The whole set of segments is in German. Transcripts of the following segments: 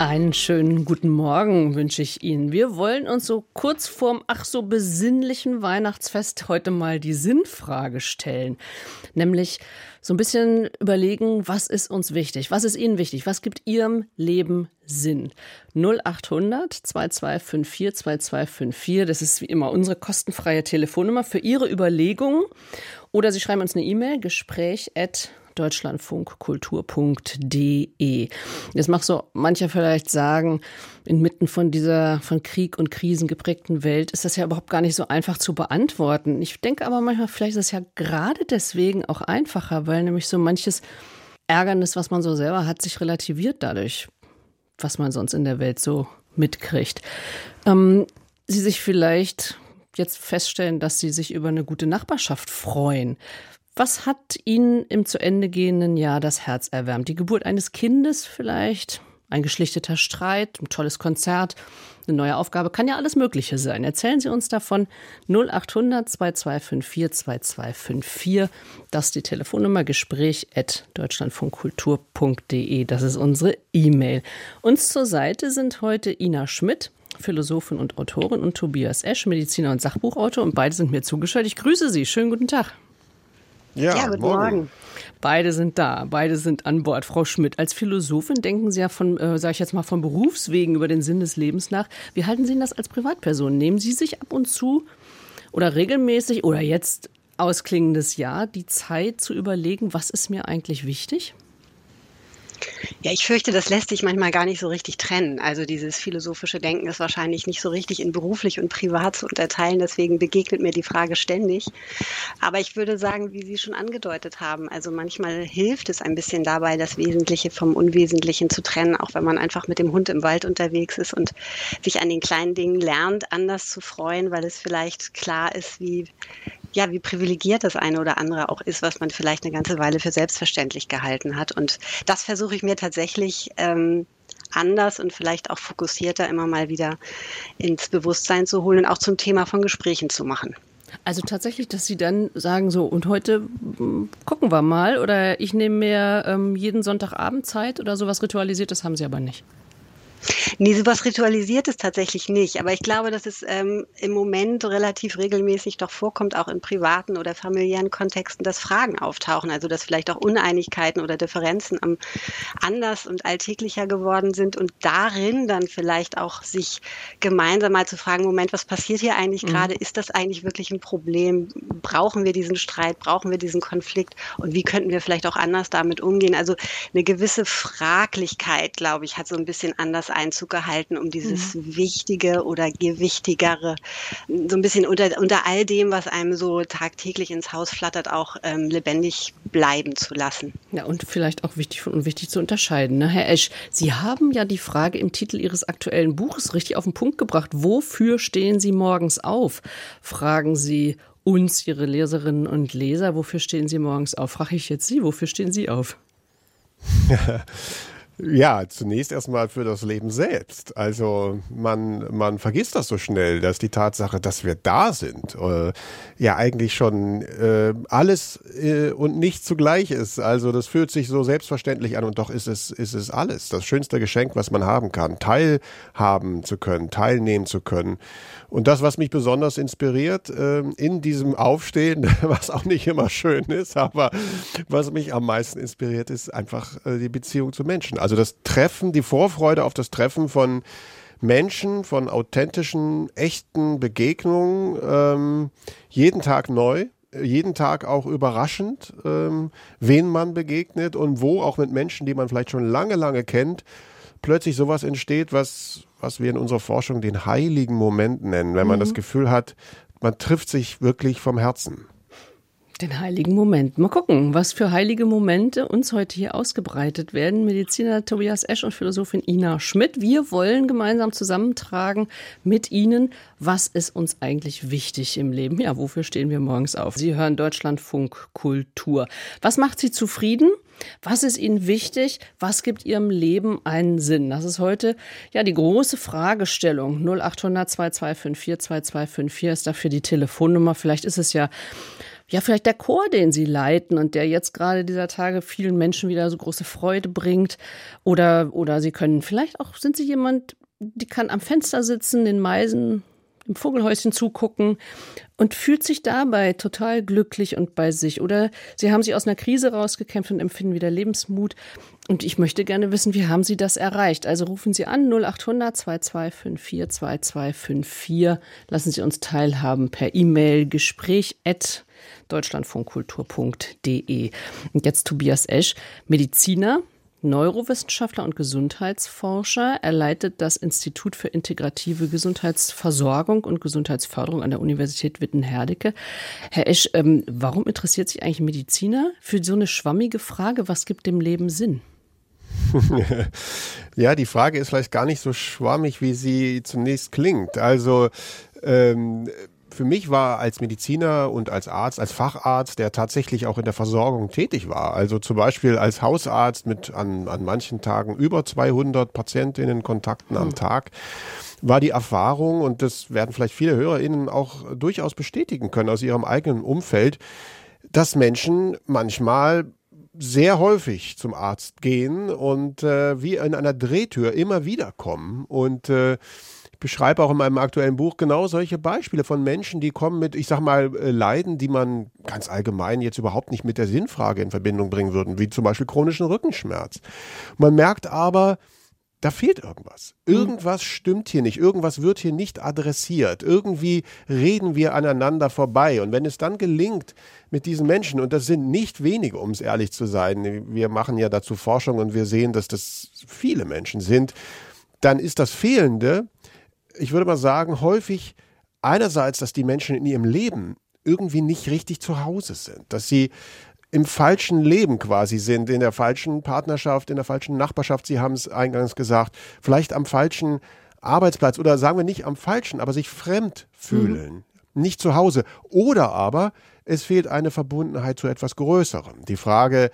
Einen schönen guten Morgen wünsche ich Ihnen. Wir wollen uns so kurz vorm ach so besinnlichen Weihnachtsfest heute mal die Sinnfrage stellen. Nämlich so ein bisschen überlegen, was ist uns wichtig? Was ist Ihnen wichtig? Was gibt Ihrem Leben Sinn? 0800 2254 2254. Das ist wie immer unsere kostenfreie Telefonnummer für Ihre Überlegungen. Oder Sie schreiben uns eine E-Mail, gespräch at deutschlandfunkkultur.de. Jetzt mag so mancher vielleicht sagen, inmitten von dieser von Krieg und Krisen geprägten Welt ist das ja überhaupt gar nicht so einfach zu beantworten. Ich denke aber manchmal, vielleicht ist es ja gerade deswegen auch einfacher, weil nämlich so manches Ärgernis, was man so selber hat, sich relativiert dadurch, was man sonst in der Welt so mitkriegt. Ähm, Sie sich vielleicht jetzt feststellen, dass Sie sich über eine gute Nachbarschaft freuen. Was hat Ihnen im zu Ende gehenden Jahr das Herz erwärmt? Die Geburt eines Kindes vielleicht? Ein geschlichteter Streit, ein tolles Konzert, eine neue Aufgabe, kann ja alles Mögliche sein. Erzählen Sie uns davon 0800 2254 2254. Das ist die Telefonnummer Gespräch at deutschlandfunkkultur.de. Das ist unsere E-Mail. Uns zur Seite sind heute Ina Schmidt, Philosophin und Autorin, und Tobias Esch, Mediziner und Sachbuchautor. Und beide sind mir zugeschaltet. Ich grüße Sie. Schönen guten Tag. Ja, ja guten morgen. morgen. Beide sind da, beide sind an Bord. Frau Schmidt, als Philosophin denken Sie ja von, äh, sage ich jetzt mal, von Berufswegen über den Sinn des Lebens nach. Wie halten Sie das als Privatperson? Nehmen Sie sich ab und zu oder regelmäßig oder jetzt ausklingendes Jahr die Zeit zu überlegen, was ist mir eigentlich wichtig? Ja, ich fürchte, das lässt sich manchmal gar nicht so richtig trennen. Also dieses philosophische Denken ist wahrscheinlich nicht so richtig in beruflich und privat zu unterteilen. Deswegen begegnet mir die Frage ständig. Aber ich würde sagen, wie Sie schon angedeutet haben, also manchmal hilft es ein bisschen dabei, das Wesentliche vom Unwesentlichen zu trennen, auch wenn man einfach mit dem Hund im Wald unterwegs ist und sich an den kleinen Dingen lernt, anders zu freuen, weil es vielleicht klar ist, wie ja, wie privilegiert das eine oder andere auch ist, was man vielleicht eine ganze Weile für selbstverständlich gehalten hat. Und das versuche ich mir tatsächlich ähm, anders und vielleicht auch fokussierter immer mal wieder ins Bewusstsein zu holen und auch zum Thema von Gesprächen zu machen. Also tatsächlich, dass Sie dann sagen so, und heute gucken wir mal oder ich nehme mir ähm, jeden Sonntagabend Zeit oder sowas ritualisiert, das haben Sie aber nicht. Nee, sowas Ritualisiertes tatsächlich nicht. Aber ich glaube, dass es ähm, im Moment relativ regelmäßig doch vorkommt, auch in privaten oder familiären Kontexten, dass Fragen auftauchen. Also, dass vielleicht auch Uneinigkeiten oder Differenzen am anders und alltäglicher geworden sind und darin dann vielleicht auch sich gemeinsam mal zu fragen, Moment, was passiert hier eigentlich mhm. gerade? Ist das eigentlich wirklich ein Problem? Brauchen wir diesen Streit? Brauchen wir diesen Konflikt? Und wie könnten wir vielleicht auch anders damit umgehen? Also, eine gewisse Fraglichkeit, glaube ich, hat so ein bisschen anders Einzug gehalten, um dieses mhm. Wichtige oder Gewichtigere so ein bisschen unter, unter all dem, was einem so tagtäglich ins Haus flattert, auch ähm, lebendig bleiben zu lassen. Ja, und vielleicht auch wichtig von unwichtig zu unterscheiden. Ne? Herr Esch, Sie haben ja die Frage im Titel Ihres aktuellen Buches richtig auf den Punkt gebracht. Wofür stehen Sie morgens auf? Fragen Sie uns, Ihre Leserinnen und Leser, wofür stehen Sie morgens auf? Frage ich jetzt Sie, wofür stehen Sie auf? Ja, zunächst erstmal für das Leben selbst. Also man, man vergisst das so schnell, dass die Tatsache, dass wir da sind, äh, ja eigentlich schon äh, alles äh, und nicht zugleich ist. Also das fühlt sich so selbstverständlich an und doch ist es, ist es alles. Das schönste Geschenk, was man haben kann. Teilhaben zu können, teilnehmen zu können. Und das, was mich besonders inspiriert äh, in diesem Aufstehen, was auch nicht immer schön ist, aber was mich am meisten inspiriert, ist einfach äh, die Beziehung zu Menschen. Also das Treffen, die Vorfreude auf das Treffen von Menschen, von authentischen, echten Begegnungen, ähm, jeden Tag neu jeden Tag auch überraschend, ähm, wen man begegnet und wo auch mit Menschen, die man vielleicht schon lange, lange kennt, plötzlich sowas entsteht, was, was wir in unserer Forschung den heiligen Moment nennen, wenn man mhm. das Gefühl hat, man trifft sich wirklich vom Herzen. Den heiligen Moment. Mal gucken, was für heilige Momente uns heute hier ausgebreitet werden. Mediziner Tobias Esch und Philosophin Ina Schmidt. Wir wollen gemeinsam zusammentragen mit Ihnen, was ist uns eigentlich wichtig im Leben? Ja, wofür stehen wir morgens auf? Sie hören Deutschlandfunk Kultur. Was macht Sie zufrieden? Was ist Ihnen wichtig? Was gibt Ihrem Leben einen Sinn? Das ist heute ja die große Fragestellung. 0800 2254 2254 ist dafür die Telefonnummer. Vielleicht ist es ja ja, vielleicht der Chor, den Sie leiten und der jetzt gerade dieser Tage vielen Menschen wieder so große Freude bringt. Oder, oder Sie können vielleicht auch, sind Sie jemand, die kann am Fenster sitzen, den Meisen im Vogelhäuschen zugucken und fühlt sich dabei total glücklich und bei sich. Oder Sie haben sich aus einer Krise rausgekämpft und empfinden wieder Lebensmut. Und ich möchte gerne wissen, wie haben Sie das erreicht? Also rufen Sie an 0800 2254 2254. Lassen Sie uns teilhaben per E-Mail gespräch deutschlandfunkkultur.de. Und jetzt Tobias Esch, Mediziner, Neurowissenschaftler und Gesundheitsforscher. Er leitet das Institut für integrative Gesundheitsversorgung und Gesundheitsförderung an der Universität Witten-Herdecke. Herr Esch, ähm, warum interessiert sich eigentlich Mediziner für so eine schwammige Frage? Was gibt dem Leben Sinn? ja, die Frage ist vielleicht gar nicht so schwammig, wie sie zunächst klingt. Also ähm, für mich war als Mediziner und als Arzt, als Facharzt, der tatsächlich auch in der Versorgung tätig war, also zum Beispiel als Hausarzt mit an, an manchen Tagen über 200 Patientinnen Kontakten am hm. Tag, war die Erfahrung, und das werden vielleicht viele HörerInnen auch durchaus bestätigen können aus ihrem eigenen Umfeld, dass Menschen manchmal sehr häufig zum Arzt gehen und äh, wie in einer Drehtür immer wieder kommen und äh, beschreibe auch in meinem aktuellen Buch genau solche Beispiele von Menschen, die kommen mit, ich sag mal, äh, Leiden, die man ganz allgemein jetzt überhaupt nicht mit der Sinnfrage in Verbindung bringen würden, wie zum Beispiel chronischen Rückenschmerz. Man merkt aber, da fehlt irgendwas. Mhm. Irgendwas stimmt hier nicht. Irgendwas wird hier nicht adressiert. Irgendwie reden wir aneinander vorbei. Und wenn es dann gelingt, mit diesen Menschen, und das sind nicht wenige, um es ehrlich zu sein, wir machen ja dazu Forschung und wir sehen, dass das viele Menschen sind, dann ist das Fehlende, ich würde mal sagen, häufig einerseits, dass die Menschen in ihrem Leben irgendwie nicht richtig zu Hause sind, dass sie im falschen Leben quasi sind, in der falschen Partnerschaft, in der falschen Nachbarschaft, Sie haben es eingangs gesagt, vielleicht am falschen Arbeitsplatz oder sagen wir nicht am falschen, aber sich fremd fühlen, mhm. nicht zu Hause. Oder aber es fehlt eine Verbundenheit zu etwas Größerem. Die Frage,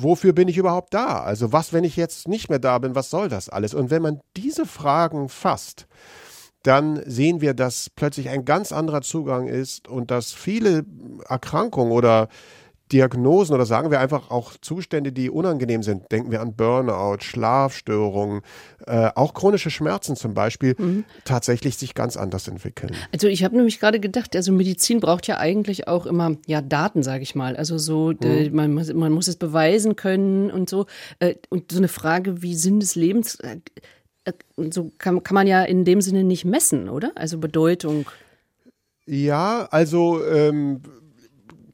wofür bin ich überhaupt da? Also was, wenn ich jetzt nicht mehr da bin, was soll das alles? Und wenn man diese Fragen fasst, dann sehen wir, dass plötzlich ein ganz anderer Zugang ist und dass viele Erkrankungen oder Diagnosen oder sagen wir einfach auch Zustände, die unangenehm sind. Denken wir an Burnout, Schlafstörungen, äh, auch chronische Schmerzen zum Beispiel, mhm. tatsächlich sich ganz anders entwickeln. Also ich habe nämlich gerade gedacht, also Medizin braucht ja eigentlich auch immer ja Daten, sage ich mal. Also so, mhm. man, muss, man muss es beweisen können und so. Äh, und so eine Frage wie Sinn des Lebens, äh, äh, so kann, kann man ja in dem Sinne nicht messen, oder? Also Bedeutung. Ja, also ähm,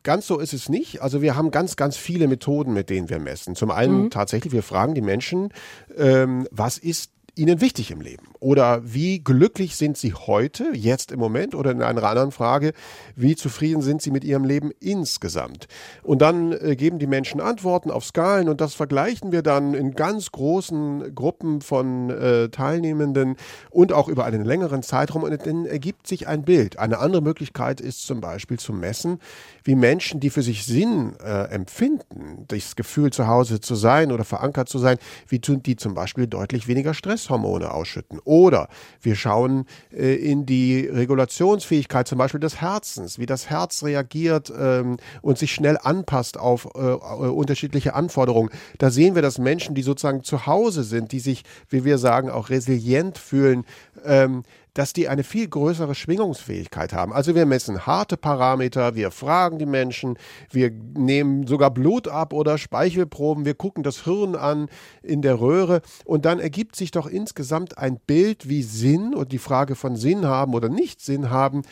ganz so ist es nicht. Also wir haben ganz, ganz viele Methoden, mit denen wir messen. Zum einen mhm. tatsächlich, wir fragen die Menschen, ähm, was ist ihnen wichtig im Leben? Oder wie glücklich sind sie heute, jetzt im Moment? Oder in einer anderen Frage, wie zufrieden sind sie mit ihrem Leben insgesamt? Und dann äh, geben die Menschen Antworten auf Skalen und das vergleichen wir dann in ganz großen Gruppen von äh, Teilnehmenden und auch über einen längeren Zeitraum und dann ergibt sich ein Bild. Eine andere Möglichkeit ist zum Beispiel zu messen, wie Menschen, die für sich Sinn äh, empfinden, das Gefühl zu Hause zu sein oder verankert zu sein, wie tun die zum Beispiel deutlich weniger Stresshormone ausschütten. Oder wir schauen äh, in die Regulationsfähigkeit zum Beispiel des Herzens, wie das Herz reagiert ähm, und sich schnell anpasst auf äh, äh unterschiedliche Anforderungen. Da sehen wir, dass Menschen, die sozusagen zu Hause sind, die sich, wie wir sagen, auch resilient fühlen, ähm, dass die eine viel größere Schwingungsfähigkeit haben. Also wir messen harte Parameter, wir fragen die Menschen, wir nehmen sogar Blut ab oder Speichelproben, wir gucken das Hirn an in der Röhre und dann ergibt sich doch insgesamt ein Bild, wie Sinn und die Frage von Sinn haben oder nicht Sinn haben,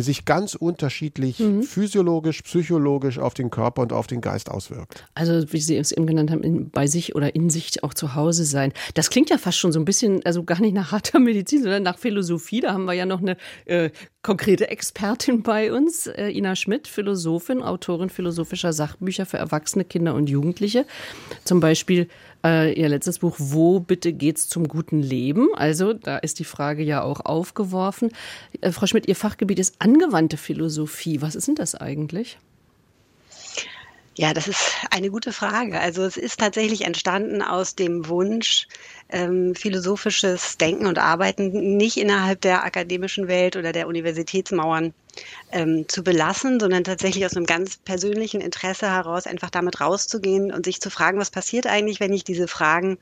sich ganz unterschiedlich mhm. physiologisch, psychologisch auf den Körper und auf den Geist auswirkt. Also wie Sie es eben genannt haben, in, bei sich oder in sich auch zu Hause sein. Das klingt ja fast schon so ein bisschen, also gar nicht nach harter Medizin, sondern nach Philosophie. Da haben wir ja noch eine äh, konkrete Expertin bei uns, äh, Ina Schmidt, Philosophin, Autorin philosophischer Sachbücher für Erwachsene, Kinder und Jugendliche. Zum Beispiel äh, ihr letztes Buch Wo bitte geht's zum guten Leben? Also da ist die Frage ja auch aufgeworfen. Äh, Frau Schmidt, Ihr Fachgebiet ist angewandte Philosophie. Was ist denn das eigentlich? Ja, das ist eine gute Frage. Also es ist tatsächlich entstanden aus dem Wunsch, ähm, philosophisches Denken und Arbeiten nicht innerhalb der akademischen Welt oder der Universitätsmauern ähm, zu belassen, sondern tatsächlich aus einem ganz persönlichen Interesse heraus einfach damit rauszugehen und sich zu fragen, was passiert eigentlich, wenn ich diese Fragen,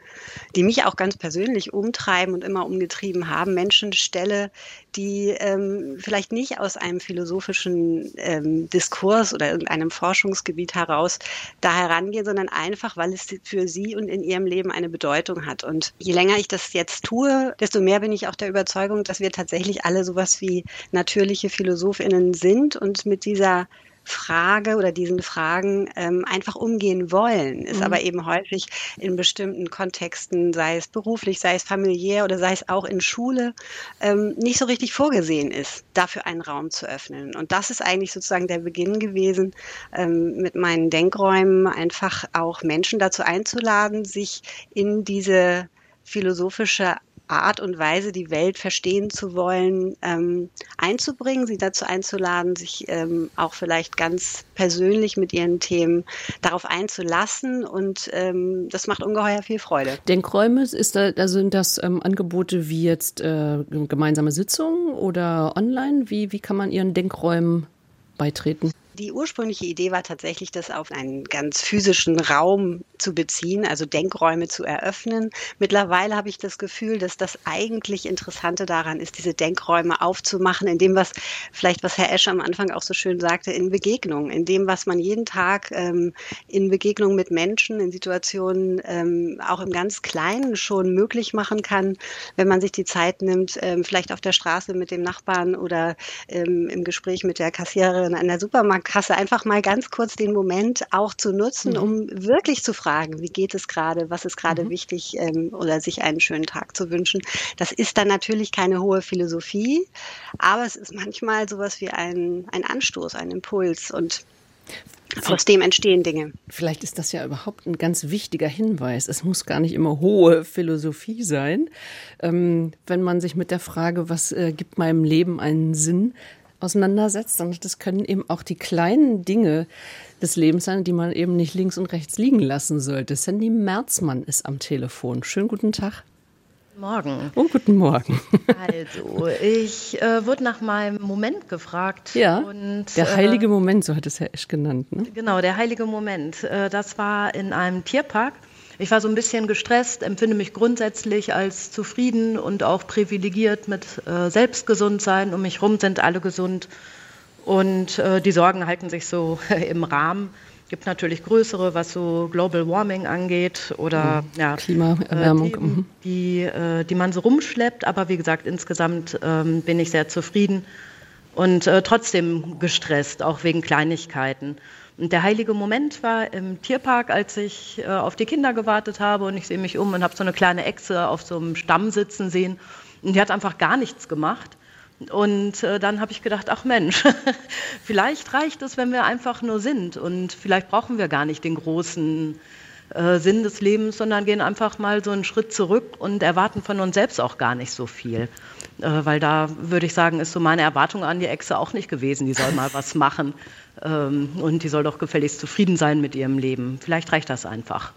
die mich auch ganz persönlich umtreiben und immer umgetrieben haben, Menschen stelle, die ähm, vielleicht nicht aus einem philosophischen ähm, Diskurs oder irgendeinem Forschungsgebiet heraus da herangehen, sondern einfach, weil es für sie und in ihrem Leben eine Bedeutung hat. Und je länger ich das jetzt tue, desto mehr bin ich auch der Überzeugung, dass wir tatsächlich alle sowas wie natürliche PhilosophInnen sind und mit dieser Frage oder diesen Fragen ähm, einfach umgehen wollen, ist mhm. aber eben häufig in bestimmten Kontexten, sei es beruflich, sei es familiär oder sei es auch in Schule, ähm, nicht so richtig vorgesehen ist, dafür einen Raum zu öffnen. Und das ist eigentlich sozusagen der Beginn gewesen, ähm, mit meinen Denkräumen einfach auch Menschen dazu einzuladen, sich in diese philosophische Art und Weise, die Welt verstehen zu wollen, ähm, einzubringen, sie dazu einzuladen, sich ähm, auch vielleicht ganz persönlich mit ihren Themen darauf einzulassen. Und ähm, das macht ungeheuer viel Freude. Denkräume, ist da, da sind das ähm, Angebote wie jetzt äh, gemeinsame Sitzungen oder online? Wie, wie kann man Ihren Denkräumen beitreten? Die ursprüngliche Idee war tatsächlich, das auf einen ganz physischen Raum zu beziehen, also Denkräume zu eröffnen. Mittlerweile habe ich das Gefühl, dass das eigentlich Interessante daran ist, diese Denkräume aufzumachen, in dem, was vielleicht, was Herr Escher am Anfang auch so schön sagte, in Begegnung, in dem, was man jeden Tag ähm, in Begegnung mit Menschen, in Situationen ähm, auch im ganz Kleinen schon möglich machen kann, wenn man sich die Zeit nimmt, ähm, vielleicht auf der Straße mit dem Nachbarn oder ähm, im Gespräch mit der Kassiererin an der Supermarktkasse einfach mal ganz kurz den Moment auch zu nutzen, mhm. um wirklich zu fragen, fragen, wie geht es gerade, was ist gerade mhm. wichtig ähm, oder sich einen schönen Tag zu wünschen. Das ist dann natürlich keine hohe Philosophie, aber es ist manchmal sowas wie ein, ein Anstoß, ein Impuls und aus dem entstehen Dinge. Vielleicht ist das ja überhaupt ein ganz wichtiger Hinweis. Es muss gar nicht immer hohe Philosophie sein. Ähm, wenn man sich mit der Frage, was äh, gibt meinem Leben einen Sinn, auseinandersetzt, dann das können eben auch die kleinen Dinge des Lebens sein, die man eben nicht links und rechts liegen lassen sollte. Sandy Merzmann ist am Telefon. Schönen guten Tag. Morgen. Oh, guten Morgen. Also, ich äh, wurde nach meinem Moment gefragt. Ja, und, der äh, heilige äh, Moment, so hat es Herr Esch genannt. Ne? Genau, der heilige Moment. Äh, das war in einem Tierpark. Ich war so ein bisschen gestresst, empfinde mich grundsätzlich als zufrieden und auch privilegiert mit äh, Selbstgesundsein. Um mich herum sind alle gesund und äh, die Sorgen halten sich so im Rahmen. Es gibt natürlich größere, was so Global Warming angeht oder mhm. ja, Klimaerwärmung, äh, Themen, mhm. die, äh, die man so rumschleppt. Aber wie gesagt, insgesamt ähm, bin ich sehr zufrieden und äh, trotzdem gestresst, auch wegen Kleinigkeiten. Und der heilige Moment war im Tierpark, als ich äh, auf die Kinder gewartet habe und ich sehe mich um und habe so eine kleine Echse auf so einem Stamm sitzen sehen. Und die hat einfach gar nichts gemacht. Und äh, dann habe ich gedacht, ach Mensch, vielleicht reicht es, wenn wir einfach nur sind. Und vielleicht brauchen wir gar nicht den großen äh, Sinn des Lebens, sondern gehen einfach mal so einen Schritt zurück und erwarten von uns selbst auch gar nicht so viel. Äh, weil da würde ich sagen, ist so meine Erwartung an die Echse auch nicht gewesen. Die soll mal was machen. Ähm, und die soll doch gefälligst zufrieden sein mit ihrem Leben. Vielleicht reicht das einfach.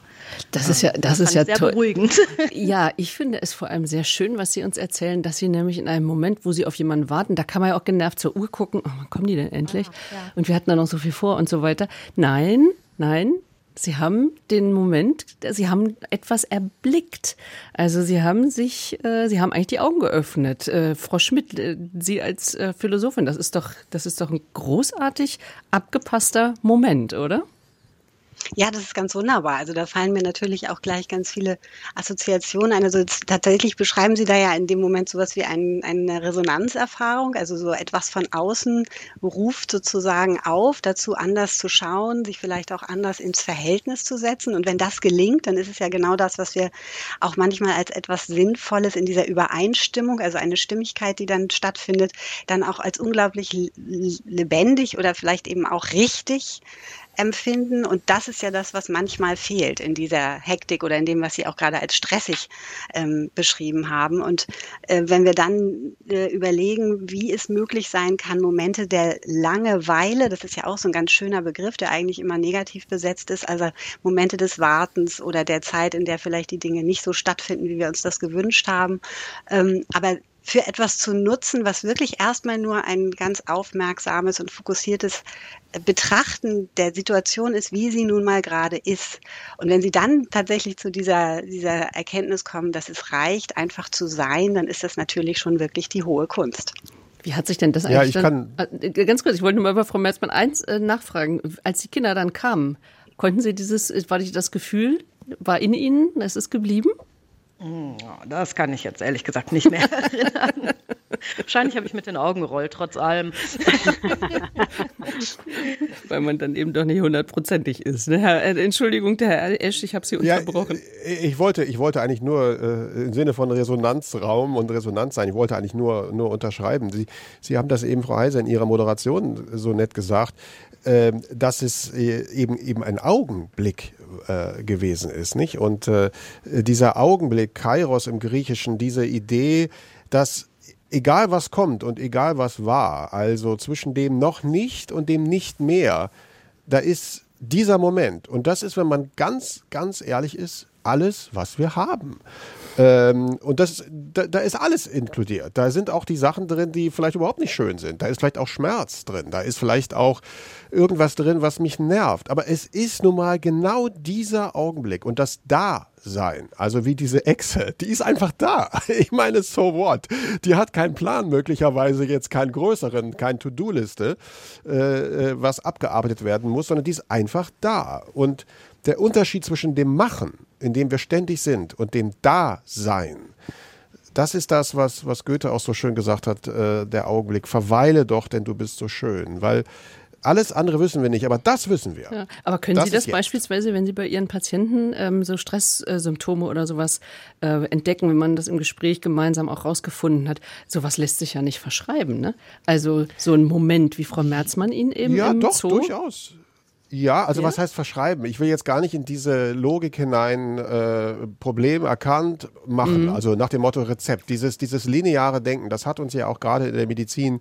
Das ist ja, das, das ist ja sehr toll. beruhigend. Ja, ich finde es vor allem sehr schön, was Sie uns erzählen, dass Sie nämlich in einem Moment, wo Sie auf jemanden warten, da kann man ja auch genervt zur Uhr gucken, oh, wann kommen die denn endlich? Ja, ja. Und wir hatten da noch so viel vor und so weiter. Nein, nein, Sie haben den Moment, Sie haben etwas erblickt. Also Sie haben sich, äh, Sie haben eigentlich die Augen geöffnet. Äh, Frau Schmidt, äh, Sie als äh, Philosophin, das ist doch, das ist doch ein großartig abgepasster Moment, oder? Ja, das ist ganz wunderbar. Also da fallen mir natürlich auch gleich ganz viele Assoziationen ein. Also tatsächlich beschreiben Sie da ja in dem Moment sowas wie ein, eine Resonanzerfahrung, also so etwas von außen ruft sozusagen auf, dazu anders zu schauen, sich vielleicht auch anders ins Verhältnis zu setzen. Und wenn das gelingt, dann ist es ja genau das, was wir auch manchmal als etwas Sinnvolles in dieser Übereinstimmung, also eine Stimmigkeit, die dann stattfindet, dann auch als unglaublich lebendig oder vielleicht eben auch richtig empfinden. Und das ist ja das, was manchmal fehlt in dieser Hektik oder in dem, was Sie auch gerade als stressig ähm, beschrieben haben. Und äh, wenn wir dann äh, überlegen, wie es möglich sein kann, Momente der Langeweile, das ist ja auch so ein ganz schöner Begriff, der eigentlich immer negativ besetzt ist, also Momente des Wartens oder der Zeit, in der vielleicht die Dinge nicht so stattfinden, wie wir uns das gewünscht haben. Ähm, aber für etwas zu nutzen, was wirklich erstmal nur ein ganz aufmerksames und fokussiertes Betrachten der Situation ist, wie sie nun mal gerade ist. Und wenn Sie dann tatsächlich zu dieser, dieser Erkenntnis kommen, dass es reicht, einfach zu sein, dann ist das natürlich schon wirklich die hohe Kunst. Wie hat sich denn das eigentlich ja, ich dann, kann, äh, ganz kurz, ich wollte nur mal bei Frau Merzmann eins äh, nachfragen. Als die Kinder dann kamen, konnten Sie dieses, war das Gefühl, war in Ihnen, es ist geblieben? Hm, das kann ich jetzt ehrlich gesagt nicht mehr erinnern. Wahrscheinlich habe ich mit den Augen gerollt, trotz allem. Weil man dann eben doch nicht hundertprozentig ist. Ne? Herr, äh, Entschuldigung, der Herr Esch, ich habe Sie unterbrochen. Ja, äh, ich, wollte, ich wollte eigentlich nur äh, im Sinne von Resonanzraum und Resonanz sein, ich wollte eigentlich nur, nur unterschreiben. Sie, Sie haben das eben, Frau Heiser, in Ihrer Moderation so nett gesagt, dass es äh, eben, eben ein Augenblick äh, gewesen ist. Nicht? Und äh, dieser Augenblick, Kairos im Griechischen, diese Idee, dass egal was kommt und egal was war, also zwischen dem noch nicht und dem nicht mehr, da ist dieser Moment. Und das ist, wenn man ganz, ganz ehrlich ist, alles, was wir haben. Ähm, und das, da, da, ist alles inkludiert. Da sind auch die Sachen drin, die vielleicht überhaupt nicht schön sind. Da ist vielleicht auch Schmerz drin. Da ist vielleicht auch irgendwas drin, was mich nervt. Aber es ist nun mal genau dieser Augenblick und das Da-Sein, also wie diese Echse, die ist einfach da. Ich meine, so what? Die hat keinen Plan, möglicherweise jetzt keinen größeren, keine To-Do-Liste, äh, äh, was abgearbeitet werden muss, sondern die ist einfach da. Und der Unterschied zwischen dem Machen, in dem wir ständig sind, und dem Dasein, das ist das, was, was Goethe auch so schön gesagt hat, äh, der Augenblick. Verweile doch, denn du bist so schön. Weil alles andere wissen wir nicht, aber das wissen wir. Ja, aber können das Sie das beispielsweise, wenn Sie bei Ihren Patienten ähm, so Stresssymptome oder sowas äh, entdecken, wenn man das im Gespräch gemeinsam auch rausgefunden hat, sowas lässt sich ja nicht verschreiben. Ne? Also so ein Moment, wie Frau Merzmann ihn eben ja, im doch, Zoo. durchaus. Ja, also ja? was heißt verschreiben? Ich will jetzt gar nicht in diese Logik hinein äh, Problem erkannt machen, mhm. also nach dem Motto Rezept. Dieses, dieses lineare Denken, das hat uns ja auch gerade in der Medizin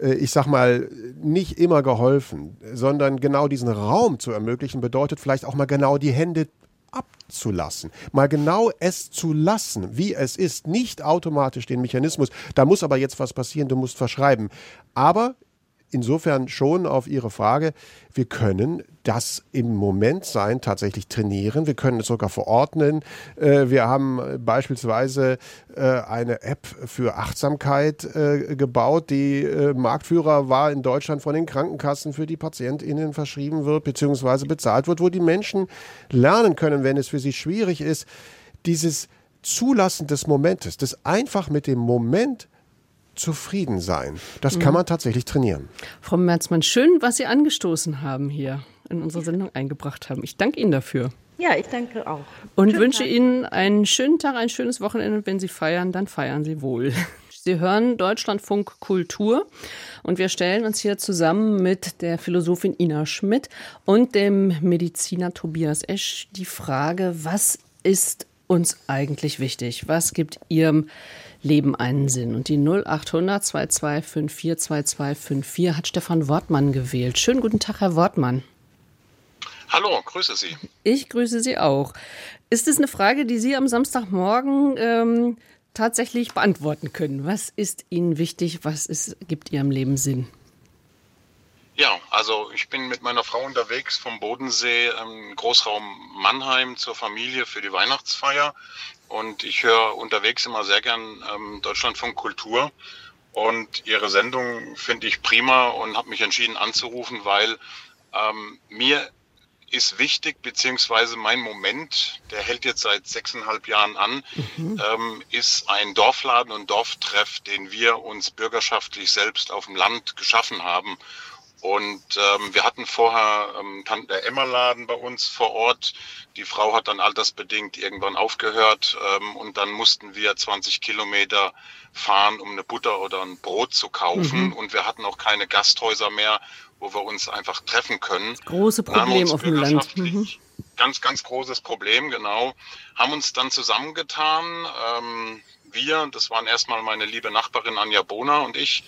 äh, ich sag mal, nicht immer geholfen, sondern genau diesen Raum zu ermöglichen, bedeutet vielleicht auch mal genau die Hände abzulassen, mal genau es zu lassen, wie es ist, nicht automatisch den Mechanismus, da muss aber jetzt was passieren, du musst verschreiben. Aber insofern schon auf Ihre Frage, wir können das im Moment sein tatsächlich trainieren. Wir können es sogar verordnen. Äh, wir haben beispielsweise äh, eine App für Achtsamkeit äh, gebaut, die Marktführer war in Deutschland von den Krankenkassen für die PatientInnen verschrieben wird, beziehungsweise bezahlt wird, wo die Menschen lernen können, wenn es für sie schwierig ist, dieses Zulassen des Momentes, das einfach mit dem Moment zufrieden sein. Das kann mhm. man tatsächlich trainieren. Frau Merzmann, schön, was Sie angestoßen haben hier in unsere Sendung eingebracht haben. Ich danke Ihnen dafür. Ja, ich danke auch. Und schönen wünsche Tag. Ihnen einen schönen Tag, ein schönes Wochenende. Und wenn Sie feiern, dann feiern Sie wohl. Sie hören Deutschlandfunk Kultur und wir stellen uns hier zusammen mit der Philosophin Ina Schmidt und dem Mediziner Tobias Esch die Frage, was ist uns eigentlich wichtig? Was gibt Ihrem Leben einen Sinn. Und die 0800 2254 2254 hat Stefan Wortmann gewählt. Schönen guten Tag, Herr Wortmann. Hallo, grüße Sie. Ich grüße Sie auch. Ist es eine Frage, die Sie am Samstagmorgen ähm, tatsächlich beantworten können? Was ist Ihnen wichtig? Was ist, gibt Ihrem Leben Sinn? Ja, also ich bin mit meiner Frau unterwegs vom Bodensee im Großraum Mannheim zur Familie für die Weihnachtsfeier. Und ich höre unterwegs immer sehr gern ähm, Deutschlandfunk Kultur. Und Ihre Sendung finde ich prima und habe mich entschieden anzurufen, weil ähm, mir ist wichtig, beziehungsweise mein Moment, der hält jetzt seit sechseinhalb Jahren an, mhm. ähm, ist ein Dorfladen und Dorftreff, den wir uns bürgerschaftlich selbst auf dem Land geschaffen haben. Und ähm, wir hatten vorher ähm, Tante Emma Laden bei uns vor Ort. Die Frau hat dann altersbedingt irgendwann aufgehört ähm, und dann mussten wir 20 Kilometer fahren, um eine Butter oder ein Brot zu kaufen. Mhm. Und wir hatten auch keine Gasthäuser mehr, wo wir uns einfach treffen können. Große Problem auf dem Land. Mhm. Ganz, ganz großes Problem, genau. Haben uns dann zusammengetan. Ähm, wir, das waren erstmal meine liebe Nachbarin Anja Bona und ich.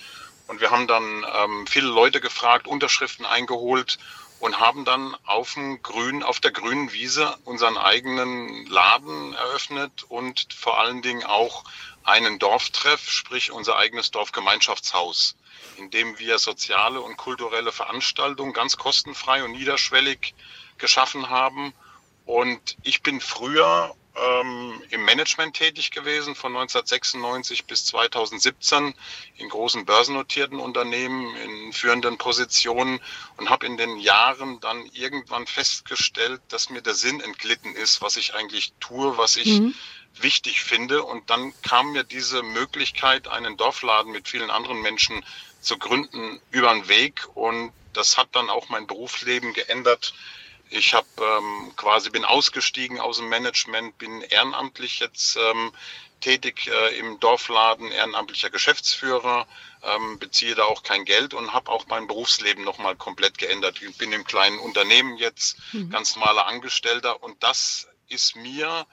Und wir haben dann ähm, viele Leute gefragt, Unterschriften eingeholt und haben dann auf dem Grün, auf der grünen Wiese unseren eigenen Laden eröffnet und vor allen Dingen auch einen Dorftreff, sprich unser eigenes Dorfgemeinschaftshaus, in dem wir soziale und kulturelle Veranstaltungen ganz kostenfrei und niederschwellig geschaffen haben. Und ich bin früher ähm, im Management tätig gewesen von 1996 bis 2017 in großen börsennotierten Unternehmen in führenden Positionen und habe in den Jahren dann irgendwann festgestellt, dass mir der Sinn entglitten ist, was ich eigentlich tue, was ich mhm. wichtig finde. Und dann kam mir diese Möglichkeit, einen Dorfladen mit vielen anderen Menschen zu gründen, über den Weg. Und das hat dann auch mein Berufsleben geändert ich habe ähm, quasi bin ausgestiegen aus dem Management, bin ehrenamtlich jetzt ähm, tätig äh, im Dorfladen, ehrenamtlicher Geschäftsführer, ähm, beziehe da auch kein Geld und habe auch mein Berufsleben nochmal komplett geändert. Ich bin im kleinen Unternehmen jetzt mhm. ganz normaler Angestellter und das ist mir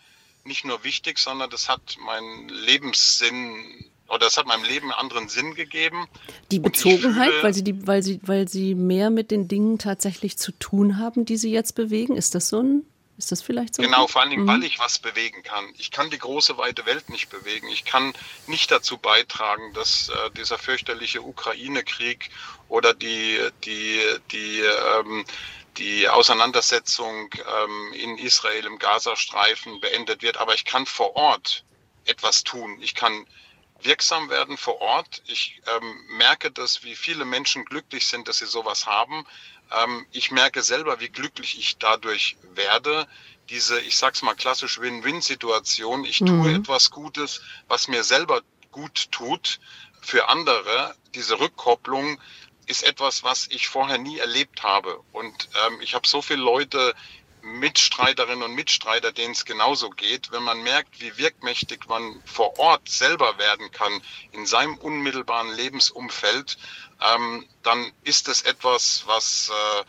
nicht nur wichtig, sondern das hat meinen Lebenssinn oder das hat meinem Leben einen anderen Sinn gegeben. Die Bezogenheit, fühle, weil sie die, weil sie, weil sie mehr mit den Dingen tatsächlich zu tun haben, die sie jetzt bewegen, ist das so ein ist das vielleicht so? Genau, vor allen Dingen, mhm. weil ich was bewegen kann. Ich kann die große, weite Welt nicht bewegen. Ich kann nicht dazu beitragen, dass äh, dieser fürchterliche Ukraine-Krieg oder die, die, die, ähm, die Auseinandersetzung ähm, in Israel im Gazastreifen beendet wird. Aber ich kann vor Ort etwas tun. Ich kann wirksam werden vor Ort. Ich ähm, merke das, wie viele Menschen glücklich sind, dass sie sowas haben. Ähm, ich merke selber, wie glücklich ich dadurch werde. Diese, ich sag's mal klassisch Win-Win-Situation. Ich tue mhm. etwas Gutes, was mir selber gut tut für andere. Diese Rückkopplung ist etwas, was ich vorher nie erlebt habe. Und ähm, ich habe so viele Leute Mitstreiterinnen und Mitstreiter, denen es genauso geht, wenn man merkt, wie wirkmächtig man vor Ort selber werden kann in seinem unmittelbaren Lebensumfeld, ähm, dann ist es etwas, was äh,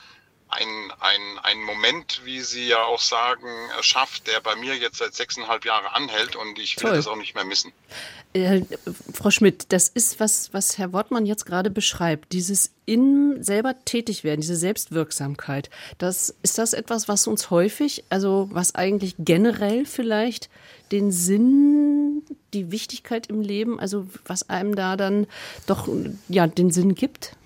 ein, ein, ein Moment, wie Sie ja auch sagen, schafft, der bei mir jetzt seit sechseinhalb Jahren anhält und ich will Toll. das auch nicht mehr missen. Äh, Frau Schmidt, das ist was, was Herr Wortmann jetzt gerade beschreibt. Dieses in selber tätig werden, diese Selbstwirksamkeit. Das, ist das etwas, was uns häufig, also was eigentlich generell vielleicht den Sinn, die Wichtigkeit im Leben, also was einem da dann doch ja den Sinn gibt?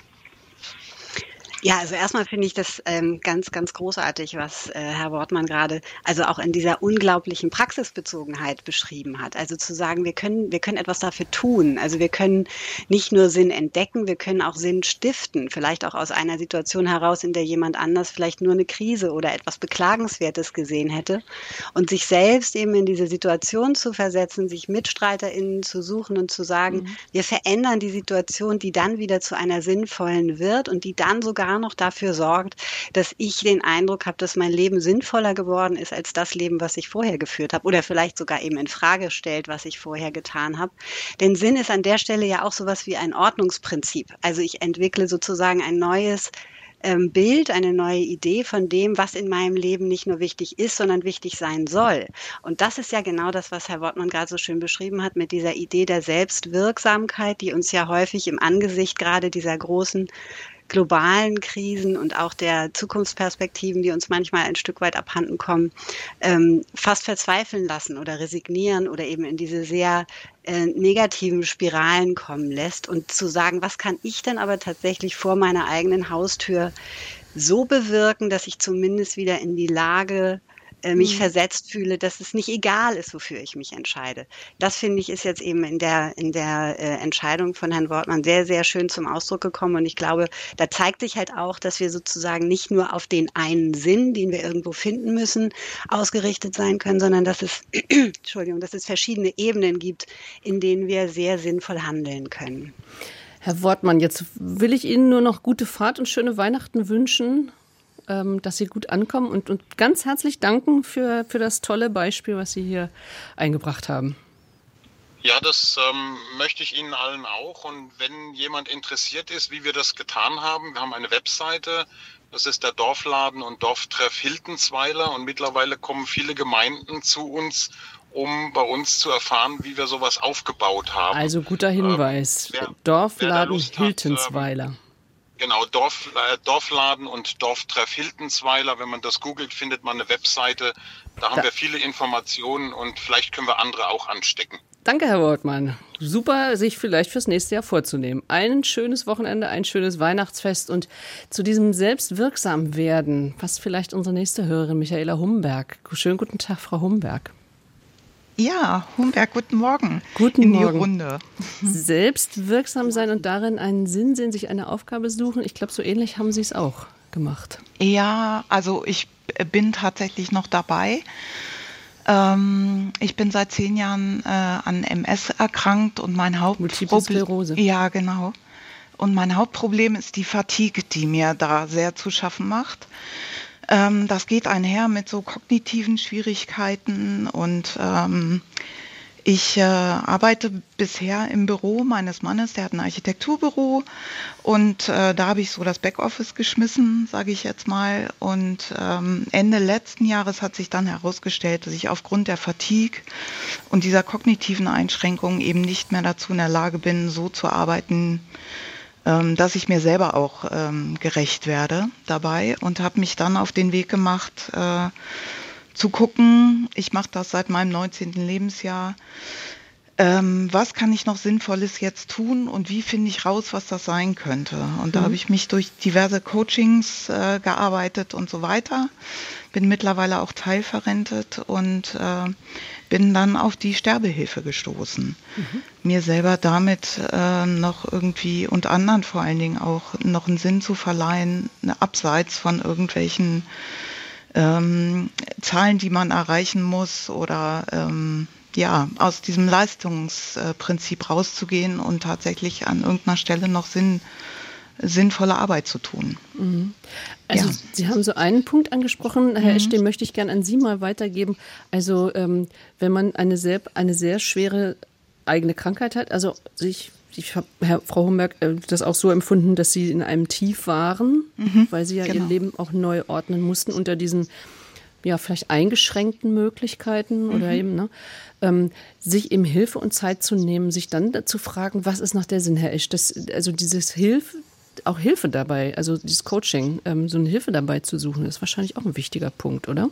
Ja, also erstmal finde ich das ähm, ganz, ganz großartig, was äh, Herr Wortmann gerade, also auch in dieser unglaublichen Praxisbezogenheit beschrieben hat. Also zu sagen, wir können, wir können etwas dafür tun. Also wir können nicht nur Sinn entdecken, wir können auch Sinn stiften. Vielleicht auch aus einer Situation heraus, in der jemand anders vielleicht nur eine Krise oder etwas Beklagenswertes gesehen hätte. Und sich selbst eben in diese Situation zu versetzen, sich MitstreiterInnen zu suchen und zu sagen, mhm. wir verändern die Situation, die dann wieder zu einer sinnvollen wird und die dann sogar sogar noch dafür sorgt, dass ich den Eindruck habe, dass mein Leben sinnvoller geworden ist als das Leben, was ich vorher geführt habe oder vielleicht sogar eben in Frage stellt, was ich vorher getan habe. Denn Sinn ist an der Stelle ja auch sowas wie ein Ordnungsprinzip. Also ich entwickle sozusagen ein neues ähm, Bild, eine neue Idee von dem, was in meinem Leben nicht nur wichtig ist, sondern wichtig sein soll. Und das ist ja genau das, was Herr Wortmann gerade so schön beschrieben hat mit dieser Idee der Selbstwirksamkeit, die uns ja häufig im Angesicht gerade dieser großen globalen Krisen und auch der Zukunftsperspektiven, die uns manchmal ein Stück weit abhanden kommen, ähm, fast verzweifeln lassen oder resignieren oder eben in diese sehr äh, negativen Spiralen kommen lässt. Und zu sagen, was kann ich denn aber tatsächlich vor meiner eigenen Haustür so bewirken, dass ich zumindest wieder in die Lage äh, mich mhm. versetzt fühle, dass es nicht egal ist, wofür ich mich entscheide. Das finde ich ist jetzt eben in der, in der äh, Entscheidung von Herrn Wortmann sehr, sehr schön zum Ausdruck gekommen. Und ich glaube, da zeigt sich halt auch, dass wir sozusagen nicht nur auf den einen Sinn, den wir irgendwo finden müssen, ausgerichtet sein können, sondern dass es, Entschuldigung, dass es verschiedene Ebenen gibt, in denen wir sehr sinnvoll handeln können. Herr Wortmann, jetzt will ich Ihnen nur noch gute Fahrt und schöne Weihnachten wünschen ähm, dass Sie gut ankommen und, und ganz herzlich danken für, für das tolle Beispiel, was Sie hier eingebracht haben. Ja, das ähm, möchte ich Ihnen allen auch. Und wenn jemand interessiert ist, wie wir das getan haben, wir haben eine Webseite, das ist der Dorfladen und Dorftreff Hiltensweiler. Und mittlerweile kommen viele Gemeinden zu uns, um bei uns zu erfahren, wie wir sowas aufgebaut haben. Also guter Hinweis. Ähm, wer, Dorfladen wer Hiltensweiler. Hat, ähm, Genau, Dorf, äh, Dorfladen und Dorftreff Hiltensweiler. Wenn man das googelt, findet man eine Webseite. Da haben da. wir viele Informationen und vielleicht können wir andere auch anstecken. Danke, Herr Wortmann. Super, sich vielleicht fürs nächste Jahr vorzunehmen. Ein schönes Wochenende, ein schönes Weihnachtsfest und zu diesem selbstwirksam werden passt vielleicht unsere nächste Hörerin Michaela Humberg. Schönen guten Tag, Frau Humberg. Ja, Humberg, guten Morgen. Guten in Morgen. Die Runde. Selbst wirksam sein und darin einen Sinn sehen, sich eine Aufgabe suchen. Ich glaube, so ähnlich haben Sie es auch gemacht. Ja, also ich bin tatsächlich noch dabei. Ähm, ich bin seit zehn Jahren äh, an MS erkrankt und mein Hauptproblem. Ja, genau. Und mein Hauptproblem ist die Fatigue, die mir da sehr zu schaffen macht. Ähm, das geht einher mit so kognitiven Schwierigkeiten und ähm, ich äh, arbeite bisher im Büro meines Mannes, der hat ein Architekturbüro und äh, da habe ich so das Backoffice geschmissen, sage ich jetzt mal. Und ähm, Ende letzten Jahres hat sich dann herausgestellt, dass ich aufgrund der Fatigue und dieser kognitiven Einschränkungen eben nicht mehr dazu in der Lage bin, so zu arbeiten, dass ich mir selber auch ähm, gerecht werde dabei und habe mich dann auf den Weg gemacht, äh, zu gucken, ich mache das seit meinem 19. Lebensjahr, ähm, was kann ich noch Sinnvolles jetzt tun und wie finde ich raus, was das sein könnte. Und mhm. da habe ich mich durch diverse Coachings äh, gearbeitet und so weiter, bin mittlerweile auch teilverrentet und äh, bin dann auf die Sterbehilfe gestoßen. Mhm. Mir selber damit äh, noch irgendwie und anderen vor allen Dingen auch noch einen Sinn zu verleihen, abseits von irgendwelchen ähm, Zahlen, die man erreichen muss oder ähm, ja, aus diesem Leistungsprinzip rauszugehen und tatsächlich an irgendeiner Stelle noch Sinn sinnvolle Arbeit zu tun. Mhm. Also ja. Sie haben so einen Punkt angesprochen, Herr mhm. Esch, den möchte ich gerne an Sie mal weitergeben. Also ähm, wenn man eine sehr, eine sehr schwere eigene Krankheit hat, also sich ich habe, Frau Homberg, äh, das auch so empfunden, dass Sie in einem Tief waren, mhm, weil Sie ja genau. Ihr Leben auch neu ordnen mussten unter diesen ja, vielleicht eingeschränkten Möglichkeiten oder mhm. eben, ne, ähm, sich eben Hilfe und Zeit zu nehmen, sich dann zu fragen, was ist nach der Sinn, Herr Esch? Das, also dieses Hilfe, auch Hilfe dabei, also dieses Coaching, ähm, so eine Hilfe dabei zu suchen, ist wahrscheinlich auch ein wichtiger Punkt, oder?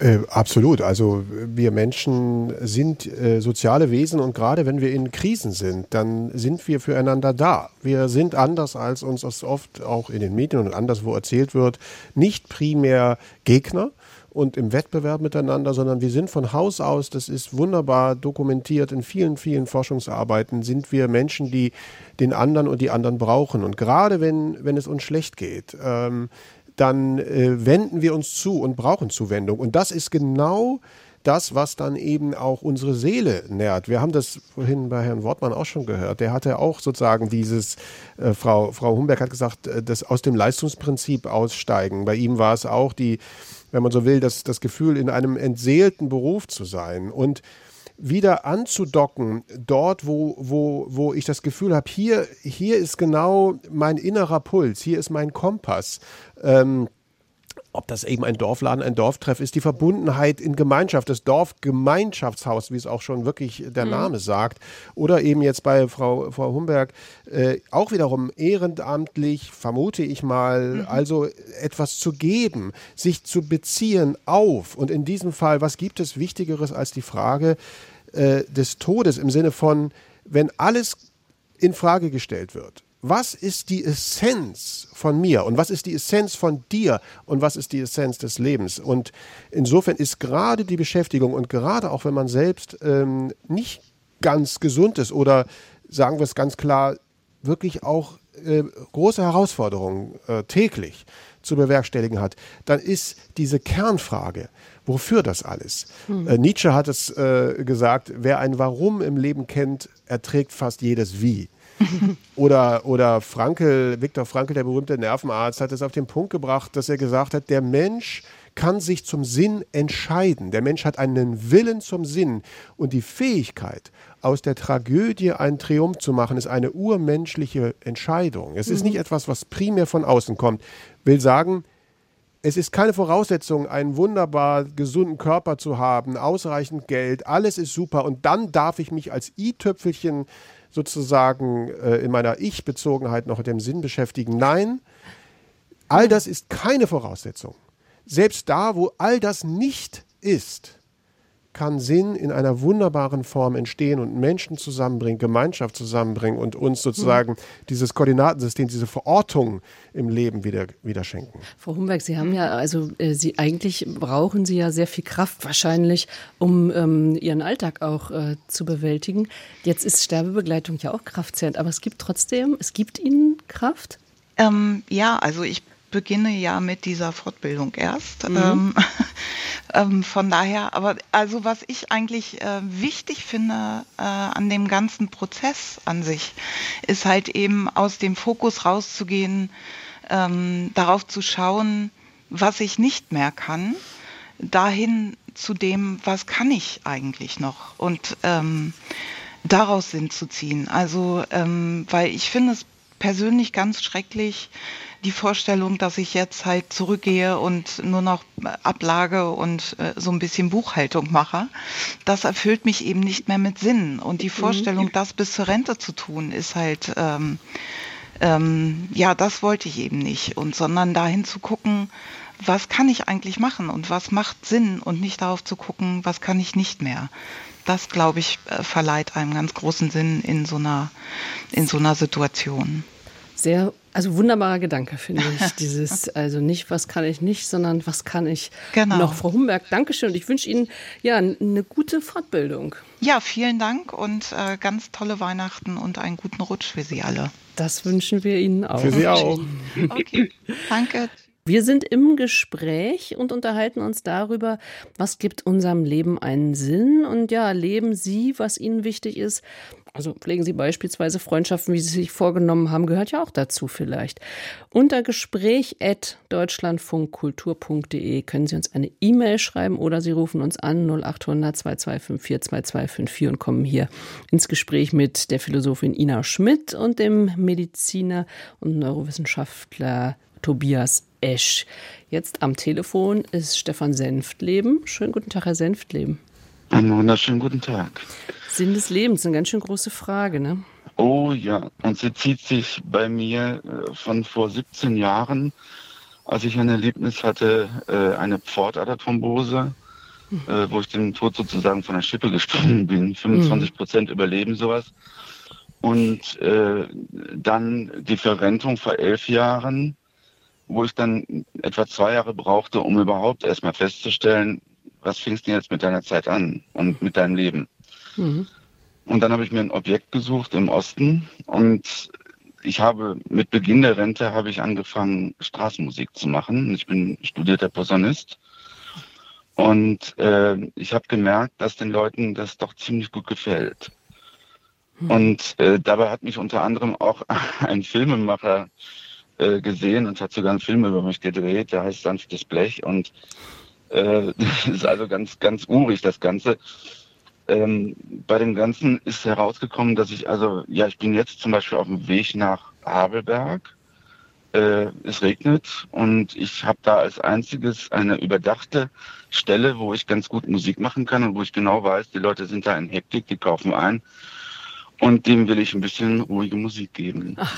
Äh, absolut. Also wir Menschen sind äh, soziale Wesen und gerade wenn wir in Krisen sind, dann sind wir füreinander da. Wir sind anders, als uns das oft auch in den Medien und anderswo erzählt wird, nicht primär Gegner und im Wettbewerb miteinander, sondern wir sind von Haus aus, das ist wunderbar dokumentiert in vielen, vielen Forschungsarbeiten, sind wir Menschen, die den anderen und die anderen brauchen. Und gerade wenn, wenn es uns schlecht geht, ähm, dann äh, wenden wir uns zu und brauchen Zuwendung. Und das ist genau das, was dann eben auch unsere Seele nährt. Wir haben das vorhin bei Herrn Wortmann auch schon gehört. Der hatte auch sozusagen dieses, äh, Frau, Frau Humberg hat gesagt, äh, das aus dem Leistungsprinzip aussteigen. Bei ihm war es auch die, wenn man so will, das, das Gefühl, in einem entseelten Beruf zu sein. Und wieder anzudocken, dort, wo, wo, wo ich das Gefühl habe, hier, hier ist genau mein innerer Puls, hier ist mein Kompass. Ähm, ob das eben ein Dorfladen, ein Dorftreff ist, die Verbundenheit in Gemeinschaft, das Dorfgemeinschaftshaus, wie es auch schon wirklich der mhm. Name sagt, oder eben jetzt bei Frau, Frau Humberg äh, auch wiederum ehrenamtlich, vermute ich mal, mhm. also etwas zu geben, sich zu beziehen auf. Und in diesem Fall, was gibt es Wichtigeres als die Frage äh, des Todes im Sinne von, wenn alles in Frage gestellt wird, was ist die Essenz von mir und was ist die Essenz von dir und was ist die Essenz des Lebens. Und insofern ist gerade die Beschäftigung und gerade auch wenn man selbst ähm, nicht ganz gesund ist oder sagen wir es ganz klar, wirklich auch äh, große Herausforderungen äh, täglich zu bewerkstelligen hat, dann ist diese Kernfrage, wofür das alles? Hm. Äh, Nietzsche hat es äh, gesagt, wer ein Warum im Leben kennt, erträgt fast jedes Wie. oder, oder Frankel, Viktor Frankel, der berühmte Nervenarzt, hat es auf den Punkt gebracht, dass er gesagt hat, der Mensch kann sich zum Sinn entscheiden. Der Mensch hat einen Willen zum Sinn und die Fähigkeit, aus der Tragödie einen Triumph zu machen, ist eine urmenschliche Entscheidung. Es ist mhm. nicht etwas, was primär von außen kommt. Will sagen, es ist keine Voraussetzung, einen wunderbar gesunden Körper zu haben, ausreichend Geld, alles ist super und dann darf ich mich als i-Töpfelchen sozusagen äh, in meiner Ich-Bezogenheit noch mit dem Sinn beschäftigen. Nein, all das ist keine Voraussetzung. Selbst da, wo all das nicht ist, kann Sinn in einer wunderbaren Form entstehen und Menschen zusammenbringen, Gemeinschaft zusammenbringen und uns sozusagen mhm. dieses Koordinatensystem, diese Verortung im Leben wieder, wieder schenken. Frau Humberg, Sie haben ja, also äh, Sie eigentlich brauchen Sie ja sehr viel Kraft wahrscheinlich, um ähm, Ihren Alltag auch äh, zu bewältigen. Jetzt ist Sterbebegleitung ja auch kraftzehrend, aber es gibt trotzdem, es gibt Ihnen Kraft? Ähm, ja, also ich beginne ja mit dieser Fortbildung erst. Mhm. Ähm, ähm, von daher, aber also was ich eigentlich äh, wichtig finde äh, an dem ganzen Prozess an sich, ist halt eben aus dem Fokus rauszugehen, ähm, darauf zu schauen, was ich nicht mehr kann, dahin zu dem, was kann ich eigentlich noch und ähm, daraus Sinn zu ziehen. Also, ähm, weil ich finde es persönlich ganz schrecklich, die Vorstellung, dass ich jetzt halt zurückgehe und nur noch Ablage und äh, so ein bisschen Buchhaltung mache, das erfüllt mich eben nicht mehr mit Sinn. Und die mhm. Vorstellung, das bis zur Rente zu tun, ist halt, ähm, ähm, ja, das wollte ich eben nicht. Und sondern dahin zu gucken, was kann ich eigentlich machen und was macht Sinn und nicht darauf zu gucken, was kann ich nicht mehr. Das, glaube ich, äh, verleiht einem ganz großen Sinn in so einer, in so einer Situation. Sehr also wunderbarer Gedanke, finde ich. Dieses, also nicht, was kann ich nicht, sondern was kann ich genau. noch. Frau Humberg, Dankeschön und ich wünsche Ihnen ja eine gute Fortbildung. Ja, vielen Dank und äh, ganz tolle Weihnachten und einen guten Rutsch für Sie alle. Das wünschen wir Ihnen auch. Für Sie auch. Okay, danke. Wir sind im Gespräch und unterhalten uns darüber, was gibt unserem Leben einen Sinn und ja, leben Sie, was Ihnen wichtig ist also pflegen Sie beispielsweise Freundschaften, wie Sie sich vorgenommen haben, gehört ja auch dazu vielleicht. Unter gespräch.deutschlandfunkkultur.de können Sie uns eine E-Mail schreiben oder Sie rufen uns an 0800 2254 2254 und kommen hier ins Gespräch mit der Philosophin Ina Schmidt und dem Mediziner und Neurowissenschaftler Tobias Esch. Jetzt am Telefon ist Stefan Senftleben. Schönen guten Tag, Herr Senftleben. Einen wunderschönen guten Tag. Sinn des Lebens, eine ganz schön große Frage, ne? Oh ja, und sie zieht sich bei mir äh, von vor 17 Jahren, als ich ein Erlebnis hatte, äh, eine Pfortaderthrombose, hm. äh, wo ich dem Tod sozusagen von der Schippe gesprungen bin. 25 hm. Prozent überleben sowas. Und dann die Verrentung vor elf Jahren, wo ich dann etwa zwei Jahre brauchte, um überhaupt erstmal festzustellen, was fingst du jetzt mit deiner Zeit an und mit deinem Leben? Mhm. Und dann habe ich mir ein Objekt gesucht im Osten und ich habe mit Beginn der Rente habe ich angefangen Straßenmusik zu machen. Ich bin studierter Posaunist und äh, ich habe gemerkt, dass den Leuten das doch ziemlich gut gefällt. Mhm. Und äh, dabei hat mich unter anderem auch ein Filmemacher äh, gesehen und hat sogar einen Film über mich gedreht, der heißt Sanftes Blech und äh, das ist also ganz, ganz urig, das Ganze. Ähm, bei dem Ganzen ist herausgekommen, dass ich also, ja, ich bin jetzt zum Beispiel auf dem Weg nach Habelberg. Äh, es regnet und ich habe da als einziges eine überdachte Stelle, wo ich ganz gut Musik machen kann und wo ich genau weiß, die Leute sind da in Hektik, die kaufen ein und dem will ich ein bisschen ruhige Musik geben. Ach,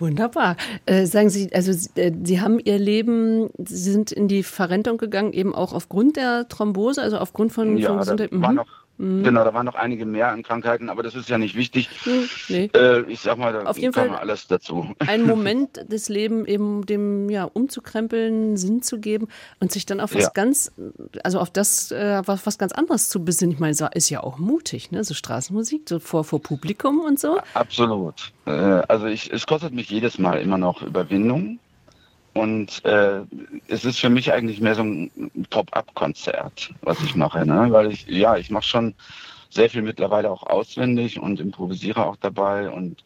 wunderbar. Äh, sagen Sie, also äh, Sie haben Ihr Leben, Sie sind in die Verrentung gegangen, eben auch aufgrund der Thrombose, also aufgrund von, ja, von Gesundheit. war mhm. noch Mhm. Genau, da waren noch einige mehr an Krankheiten, aber das ist ja nicht wichtig. Mhm, nee. äh, ich sag mal, da Auf jeden Fall alles dazu. Ein Moment des Lebens eben dem ja umzukrempeln, Sinn zu geben und sich dann auf was ja. ganz, also auf das äh, was, was ganz anderes zu besinnen. Ich meine, ist ja auch mutig, ne? So Straßenmusik, so vor, vor Publikum und so. Absolut. Äh, also ich, es kostet mich jedes Mal immer noch Überwindung. Und äh, es ist für mich eigentlich mehr so ein Pop-up-Konzert, was ich mache. Ne? Weil ich, ja, ich mache schon sehr viel mittlerweile auch auswendig und improvisiere auch dabei. Und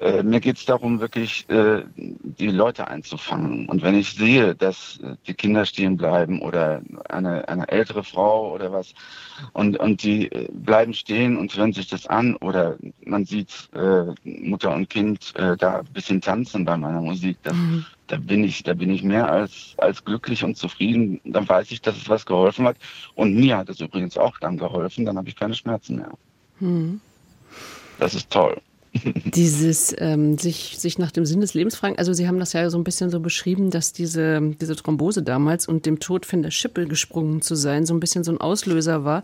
äh, mir geht es darum, wirklich äh, die Leute einzufangen. Und wenn ich sehe, dass äh, die Kinder stehen bleiben oder eine, eine ältere Frau oder was, und, und die äh, bleiben stehen und hören sich das an oder man sieht äh, Mutter und Kind äh, da ein bisschen tanzen bei meiner Musik, das, mhm. da bin ich, da bin ich mehr als, als glücklich und zufrieden. Dann weiß ich, dass es was geholfen hat. Und mir hat es übrigens auch dann geholfen, dann habe ich keine Schmerzen mehr. Mhm. Das ist toll. Dieses ähm, sich, sich nach dem Sinn des Lebens fragen, also Sie haben das ja so ein bisschen so beschrieben, dass diese, diese Thrombose damals und dem Tod von der Schippe gesprungen zu sein, so ein bisschen so ein Auslöser war.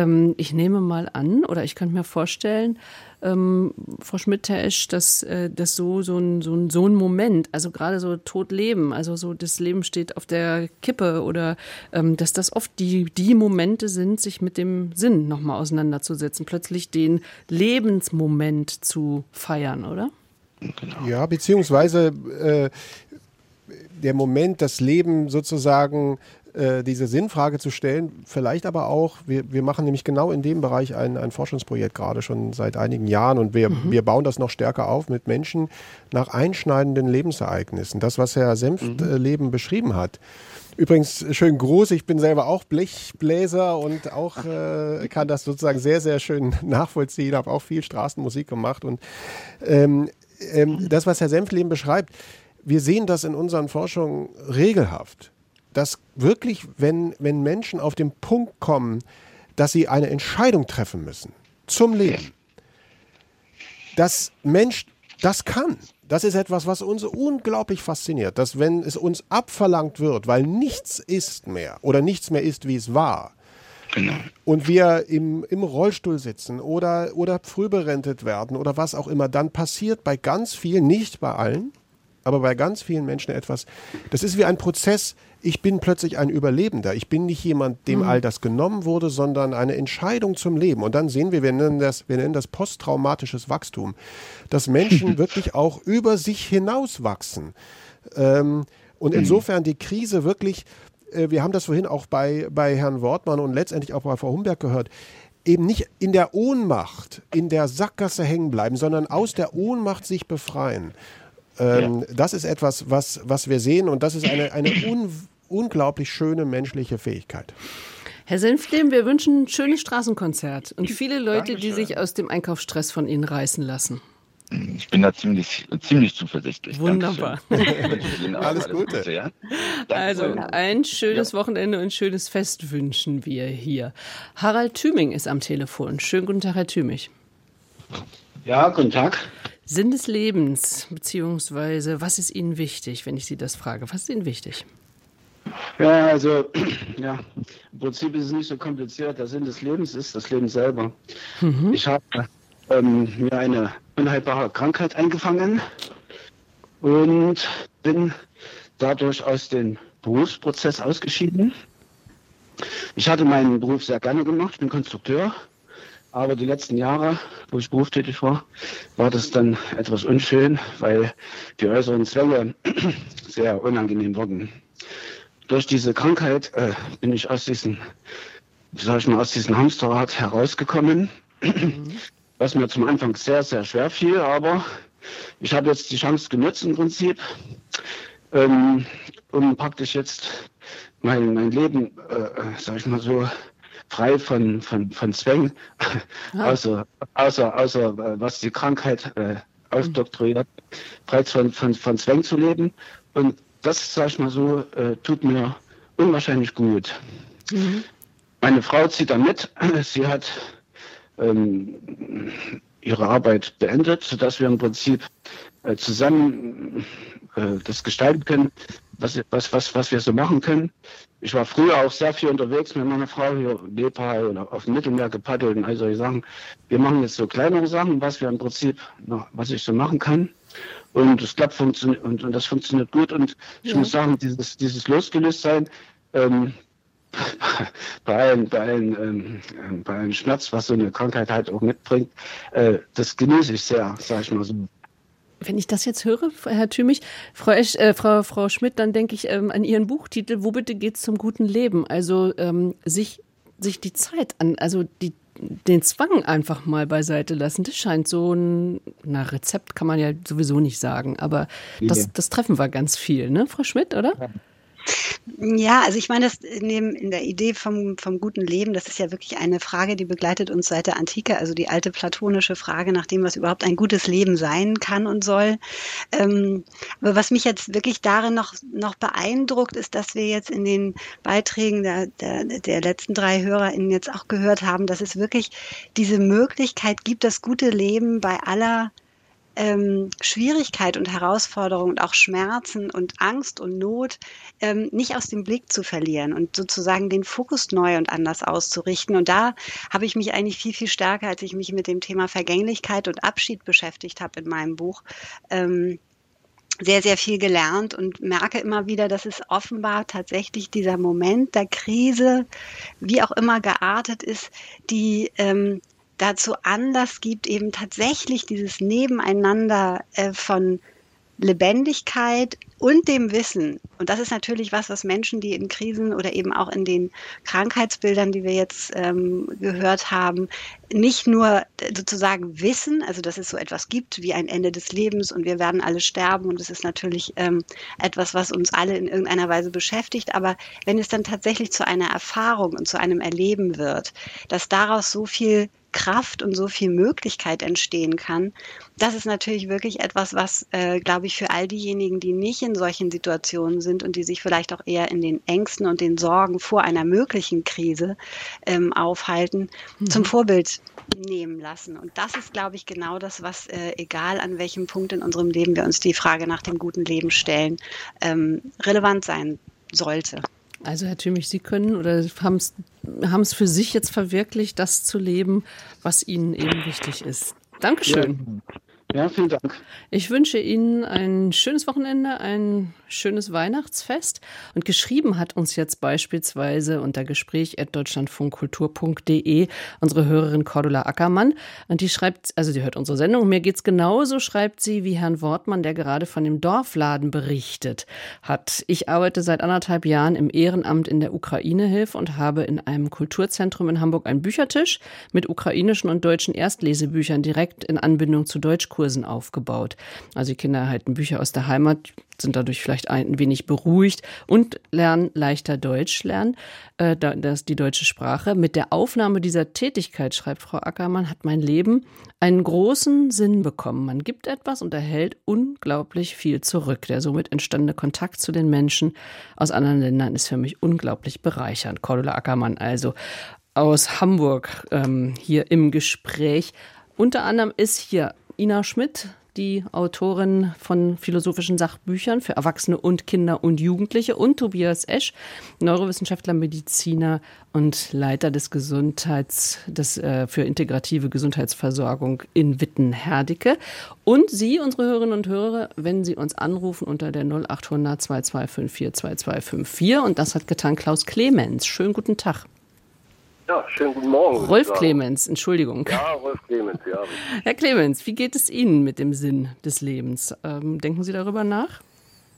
Ähm, ich nehme mal an, oder ich könnte mir vorstellen, ähm, Frau Schmidt, Herr Esch, dass äh, das so, so, ein, so, ein, so ein Moment, also gerade so Tod-Leben, also so das Leben steht auf der Kippe oder ähm, dass das oft die, die Momente sind, sich mit dem Sinn nochmal auseinanderzusetzen, plötzlich den Lebensmoment zu feiern, oder? Genau. Ja, beziehungsweise äh, der Moment, das Leben sozusagen äh, diese Sinnfrage zu stellen. Vielleicht aber auch, wir, wir machen nämlich genau in dem Bereich ein, ein Forschungsprojekt gerade schon seit einigen Jahren und wir, mhm. wir bauen das noch stärker auf mit Menschen nach einschneidenden Lebensereignissen. Das, was Herr Senftleben mhm. beschrieben hat. Übrigens, schön groß, ich bin selber auch Blechbläser und auch äh, kann das sozusagen sehr, sehr schön nachvollziehen, habe auch viel Straßenmusik gemacht und ähm, ähm, das, was Herr Senftleben beschreibt, wir sehen das in unseren Forschungen regelhaft dass wirklich, wenn, wenn Menschen auf den Punkt kommen, dass sie eine Entscheidung treffen müssen zum Leben, dass Mensch das kann. Das ist etwas, was uns unglaublich fasziniert, dass wenn es uns abverlangt wird, weil nichts ist mehr oder nichts mehr ist, wie es war, Genau. Und wir im, im Rollstuhl sitzen oder, oder früh berentet werden oder was auch immer, dann passiert bei ganz vielen, nicht bei allen, aber bei ganz vielen Menschen etwas. Das ist wie ein Prozess, ich bin plötzlich ein Überlebender. Ich bin nicht jemand, dem mhm. all das genommen wurde, sondern eine Entscheidung zum Leben. Und dann sehen wir, wir nennen das, wir nennen das posttraumatisches Wachstum, dass Menschen wirklich auch über sich hinaus wachsen. Ähm, und mhm. insofern die Krise wirklich, äh, wir haben das vorhin auch bei, bei Herrn Wortmann und letztendlich auch bei Frau Humberg gehört, eben nicht in der Ohnmacht, in der Sackgasse hängen bleiben, sondern aus der Ohnmacht sich befreien. Ähm, ja. Das ist etwas, was, was wir sehen und das ist eine, eine un, unglaublich schöne menschliche Fähigkeit. Herr Senflem, wir wünschen ein schönes Straßenkonzert und viele Leute, Dankeschön. die sich aus dem Einkaufsstress von Ihnen reißen lassen. Ich bin da ziemlich, ziemlich zuversichtlich. Wunderbar. alles Gute. Ja? Also ein schönes ja. Wochenende und ein schönes Fest wünschen wir hier. Harald Thüming ist am Telefon. Schönen guten Tag, Herr Thüming. Ja, guten Tag. Sinn des Lebens, beziehungsweise was ist Ihnen wichtig, wenn ich Sie das frage? Was ist Ihnen wichtig? Ja, also ja, im Prinzip ist es nicht so kompliziert. Der Sinn des Lebens ist das Leben selber. Mhm. Ich habe ähm, mir eine unheilbare Krankheit eingefangen und bin dadurch aus dem Berufsprozess ausgeschieden. Ich hatte meinen Beruf sehr gerne gemacht, ich bin Konstrukteur aber die letzten Jahre, wo ich berufstätig war, war das dann etwas unschön, weil die äußeren Zwänge sehr unangenehm wurden. Durch diese Krankheit äh, bin ich aus diesem, sag ich mal, aus diesem Hamsterrad herausgekommen, mhm. was mir zum Anfang sehr, sehr schwer fiel, aber ich habe jetzt die Chance genutzt im Prinzip, ähm, um praktisch jetzt mein, mein Leben, äh, äh sag ich mal so, frei von, von, von Zwängen, ja. außer, außer, außer was die Krankheit äh, ausdoktoriert, frei von, von, von Zwängen zu leben. Und das, sag ich mal so, äh, tut mir unwahrscheinlich gut. Mhm. Meine Frau zieht da mit. Sie hat ähm, ihre Arbeit beendet, sodass wir im Prinzip äh, zusammen äh, das gestalten können, was, was, was, was wir so machen können. Ich war früher auch sehr viel unterwegs mit meiner Frau hier in Nepal oder auf dem Mittelmeer gepaddelt und all solche Sachen. Wir machen jetzt so kleinere Sachen, was wir im Prinzip, noch, was ich so machen kann. Und es klappt funktioniert und, und das funktioniert gut. Und ich ja. muss sagen, dieses, dieses Losgelöstsein, ähm, bei allen, bei allen, ähm, bei allen Schmerz, was so eine Krankheit halt auch mitbringt, äh, das genieße ich sehr, sag ich mal so. Wenn ich das jetzt höre, Herr Thümich, Frau, Esch, äh, Frau, Frau Schmidt, dann denke ich ähm, an Ihren Buchtitel, Wo bitte geht's zum guten Leben? Also ähm, sich, sich die Zeit an, also die den Zwang einfach mal beiseite lassen. Das scheint so ein, na, Rezept kann man ja sowieso nicht sagen, aber das, das treffen wir ganz viel, ne, Frau Schmidt, oder? Ja. Ja, also ich meine, das dem, in der Idee vom, vom guten Leben, das ist ja wirklich eine Frage, die begleitet uns seit der Antike, also die alte platonische Frage nach dem, was überhaupt ein gutes Leben sein kann und soll. Ähm, aber was mich jetzt wirklich darin noch, noch beeindruckt, ist, dass wir jetzt in den Beiträgen der, der, der letzten drei HörerInnen jetzt auch gehört haben, dass es wirklich diese Möglichkeit gibt, das gute Leben bei aller ähm, Schwierigkeit und Herausforderung und auch Schmerzen und Angst und Not ähm, nicht aus dem Blick zu verlieren und sozusagen den Fokus neu und anders auszurichten. Und da habe ich mich eigentlich viel, viel stärker, als ich mich mit dem Thema Vergänglichkeit und Abschied beschäftigt habe in meinem Buch, ähm, sehr, sehr viel gelernt und merke immer wieder, dass es offenbar tatsächlich dieser Moment der Krise, wie auch immer geartet ist, die ähm, dazu Anlass gibt, eben tatsächlich dieses Nebeneinander äh, von Lebendigkeit und dem Wissen. Und das ist natürlich was, was Menschen, die in Krisen oder eben auch in den Krankheitsbildern, die wir jetzt ähm, gehört haben, nicht nur sozusagen wissen, also dass es so etwas gibt wie ein Ende des Lebens und wir werden alle sterben und es ist natürlich ähm, etwas, was uns alle in irgendeiner Weise beschäftigt, aber wenn es dann tatsächlich zu einer Erfahrung und zu einem Erleben wird, dass daraus so viel Kraft und so viel Möglichkeit entstehen kann. Das ist natürlich wirklich etwas, was, äh, glaube ich, für all diejenigen, die nicht in solchen Situationen sind und die sich vielleicht auch eher in den Ängsten und den Sorgen vor einer möglichen Krise ähm, aufhalten, mhm. zum Vorbild nehmen lassen. Und das ist, glaube ich, genau das, was, äh, egal an welchem Punkt in unserem Leben wir uns die Frage nach dem guten Leben stellen, ähm, relevant sein sollte. Also Herr Thümich, Sie können oder haben es für sich jetzt verwirklicht, das zu leben, was Ihnen eben wichtig ist. Dankeschön. Ja. Ja, vielen Dank. Ich wünsche Ihnen ein schönes Wochenende, ein schönes Weihnachtsfest. Und geschrieben hat uns jetzt beispielsweise unter gespräch.deutschlandfunkkultur.de unsere Hörerin Cordula Ackermann. Und die schreibt, also die hört unsere Sendung. Mir geht's genauso, schreibt sie, wie Herrn Wortmann, der gerade von dem Dorfladen berichtet hat. Ich arbeite seit anderthalb Jahren im Ehrenamt in der Ukraine-Hilfe und habe in einem Kulturzentrum in Hamburg einen Büchertisch mit ukrainischen und deutschen Erstlesebüchern direkt in Anbindung zu Deutschkursen Kursen aufgebaut. Also die Kinder erhalten Bücher aus der Heimat, sind dadurch vielleicht ein wenig beruhigt und lernen leichter Deutsch lernen, äh, das die deutsche Sprache. Mit der Aufnahme dieser Tätigkeit, schreibt Frau Ackermann, hat mein Leben einen großen Sinn bekommen. Man gibt etwas und erhält unglaublich viel zurück. Der somit entstandene Kontakt zu den Menschen aus anderen Ländern ist für mich unglaublich bereichernd. Cordula Ackermann also aus Hamburg ähm, hier im Gespräch. Unter anderem ist hier Ina Schmidt, die Autorin von philosophischen Sachbüchern für Erwachsene und Kinder und Jugendliche und Tobias Esch, Neurowissenschaftler, Mediziner und Leiter des Gesundheits, des, äh, für integrative Gesundheitsversorgung in Witten-Herdecke. Und Sie, unsere Hörerinnen und Hörer, wenn Sie uns anrufen unter der 0800 2254 2254 und das hat getan Klaus Clemens. Schönen guten Tag. Ja, schönen guten Morgen. Rolf Clemens, Entschuldigung. Ja, Rolf Clemens, ja. Herr Clemens, wie geht es Ihnen mit dem Sinn des Lebens? Ähm, denken Sie darüber nach?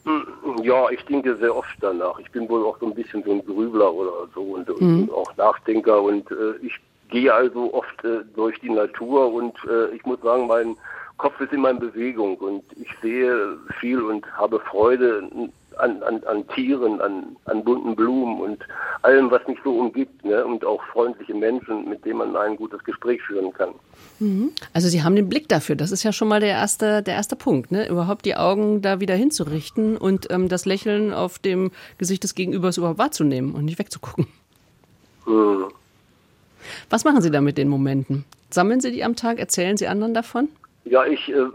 Hm, ja, ich denke sehr oft danach. Ich bin wohl auch so ein bisschen so ein Grübler oder so und, mhm. und auch Nachdenker und äh, ich gehe also oft äh, durch die Natur und äh, ich muss sagen, mein Kopf ist immer in Bewegung und ich sehe viel und habe Freude an, an, an Tieren, an, an bunten Blumen und allem, was mich so umgibt. Ne? Und auch freundliche Menschen, mit denen man ein gutes Gespräch führen kann. Mhm. Also Sie haben den Blick dafür. Das ist ja schon mal der erste, der erste Punkt. Ne? Überhaupt die Augen da wieder hinzurichten und ähm, das Lächeln auf dem Gesicht des Gegenübers überhaupt wahrzunehmen und nicht wegzugucken. Mhm. Was machen Sie da mit den Momenten? Sammeln Sie die am Tag? Erzählen Sie anderen davon? Ja, ich, äh,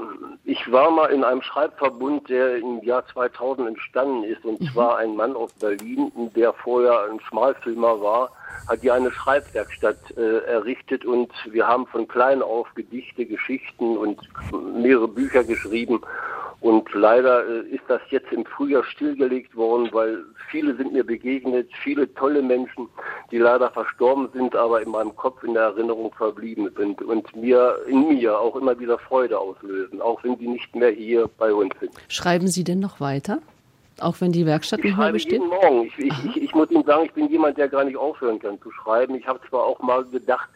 ich war mal in einem Schreibverbund, der im Jahr 2000 entstanden ist. Und mhm. zwar ein Mann aus Berlin, der vorher ein Schmalfilmer war, hat hier eine Schreibwerkstatt äh, errichtet. Und wir haben von klein auf Gedichte, Geschichten und mehrere Bücher geschrieben. Und leider äh, ist das jetzt im Frühjahr stillgelegt worden, weil viele sind mir begegnet, viele tolle Menschen, die leider verstorben sind, aber in meinem Kopf in der Erinnerung verblieben sind und mir in mir auch immer wieder Freude auslösen, auch wenn die nicht mehr hier bei uns sind. Schreiben Sie denn noch weiter? Auch wenn die Werkstatt ich nicht mehr besteht? jeden Morgen. Ich, ich, ich, ich muss Ihnen sagen, ich bin jemand, der gar nicht aufhören kann zu schreiben. Ich habe zwar auch mal gedacht,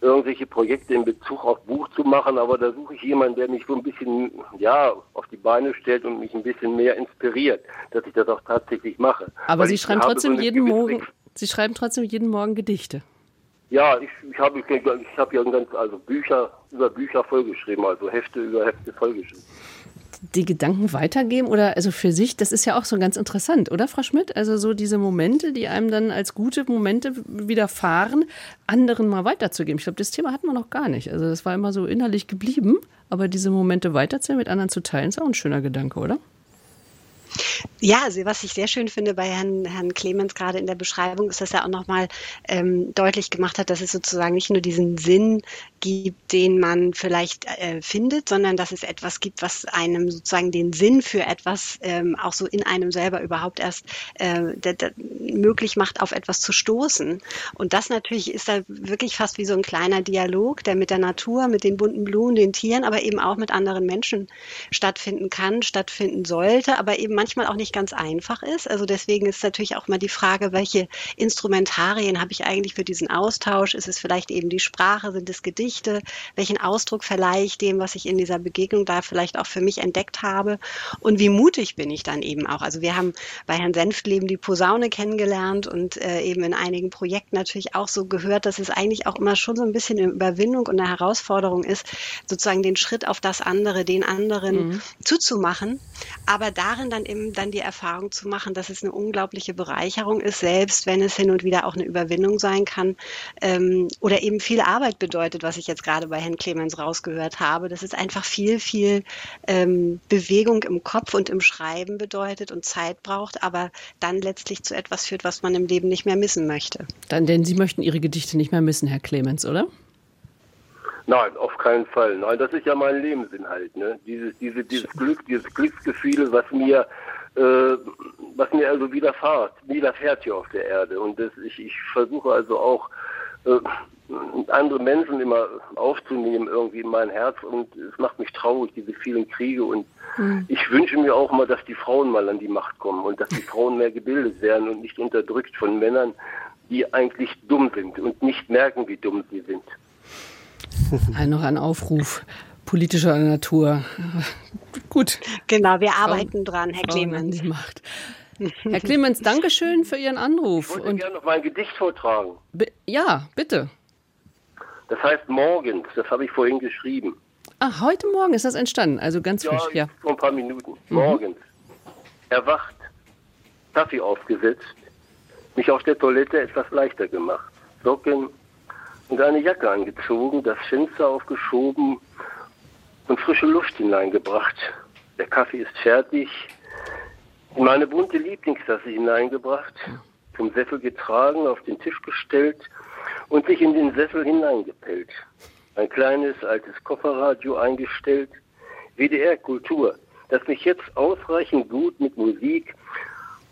irgendwelche Projekte in Bezug auf Buch zu machen, aber da suche ich jemanden, der mich so ein bisschen, ja, auf die Beine stellt und mich ein bisschen mehr inspiriert, dass ich das auch tatsächlich mache. Aber Weil Sie schreiben trotzdem so jeden Morgen, Sie schreiben trotzdem jeden Morgen Gedichte. Ja, ich, ich habe ich, ich hab ja ganz, also Bücher über Bücher vollgeschrieben, also Hefte über Hefte vollgeschrieben die Gedanken weitergeben oder also für sich, das ist ja auch so ganz interessant, oder Frau Schmidt? Also so diese Momente, die einem dann als gute Momente widerfahren, anderen mal weiterzugeben. Ich glaube, das Thema hatten wir noch gar nicht. Also das war immer so innerlich geblieben, aber diese Momente weiterzunehmen, mit anderen zu teilen, ist auch ein schöner Gedanke, oder? Ja, also was ich sehr schön finde bei Herrn, Herrn Clemens gerade in der Beschreibung, ist, dass er auch nochmal ähm, deutlich gemacht hat, dass es sozusagen nicht nur diesen Sinn gibt, den man vielleicht äh, findet, sondern dass es etwas gibt, was einem sozusagen den Sinn für etwas ähm, auch so in einem selber überhaupt erst äh, möglich macht, auf etwas zu stoßen. Und das natürlich ist da wirklich fast wie so ein kleiner Dialog, der mit der Natur, mit den bunten Blumen, den Tieren, aber eben auch mit anderen Menschen stattfinden kann, stattfinden sollte, aber eben manchmal auch nicht ganz einfach ist. Also deswegen ist natürlich auch mal die Frage, welche Instrumentarien habe ich eigentlich für diesen Austausch? Ist es vielleicht eben die Sprache, sind es Gedichte? Welchen Ausdruck verleihe ich dem, was ich in dieser Begegnung da vielleicht auch für mich entdeckt habe? Und wie mutig bin ich dann eben auch? Also wir haben bei Herrn Senftleben die Posaune kennengelernt und äh, eben in einigen Projekten natürlich auch so gehört, dass es eigentlich auch immer schon so ein bisschen eine Überwindung und eine Herausforderung ist, sozusagen den Schritt auf das andere, den anderen mhm. zuzumachen, aber darin dann eben dann die Erfahrung zu machen, dass es eine unglaubliche Bereicherung ist, selbst wenn es hin und wieder auch eine Überwindung sein kann ähm, oder eben viel Arbeit bedeutet, was ich jetzt gerade bei Herrn Clemens rausgehört habe, dass es einfach viel, viel ähm, Bewegung im Kopf und im Schreiben bedeutet und Zeit braucht, aber dann letztlich zu etwas führt, was man im Leben nicht mehr missen möchte. Dann, denn Sie möchten Ihre Gedichte nicht mehr missen, Herr Clemens, oder? Nein, auf keinen Fall. Nein, das ist ja mein Lebensinhalt. Ne? Dieses, diese, dieses Glück, dieses Glücksgefühl, was mir, äh, was mir also widerfährt, widerfährt hier auf der Erde. Und das, ich, ich versuche also auch äh, andere Menschen immer aufzunehmen irgendwie in mein Herz und es macht mich traurig, diese vielen Kriege und mhm. ich wünsche mir auch mal, dass die Frauen mal an die Macht kommen und dass die Frauen mehr gebildet werden und nicht unterdrückt von Männern, die eigentlich dumm sind und nicht merken, wie dumm sie sind. Ein, noch ein Aufruf politischer Natur. Gut. Genau, wir arbeiten Frau, dran, Herr Clemens. Macht. Herr Clemens, danke schön für Ihren Anruf. Ich wollte Und gerne noch mein Gedicht vortragen. ja, bitte. Das heißt morgens, das habe ich vorhin geschrieben. Ach, heute Morgen ist das entstanden, also ganz ja, frisch, ja. Vor ein paar Minuten. Mhm. Morgens. Erwacht, Kaffee aufgesetzt, mich auf der Toilette etwas leichter gemacht. Socken, und eine Jacke angezogen, das Fenster aufgeschoben und frische Luft hineingebracht. Der Kaffee ist fertig. In meine bunte Lieblingstasse hineingebracht, zum Sessel getragen, auf den Tisch gestellt und sich in den Sessel hineingepellt. Ein kleines altes Kofferradio eingestellt. WDR Kultur, das mich jetzt ausreichend gut mit Musik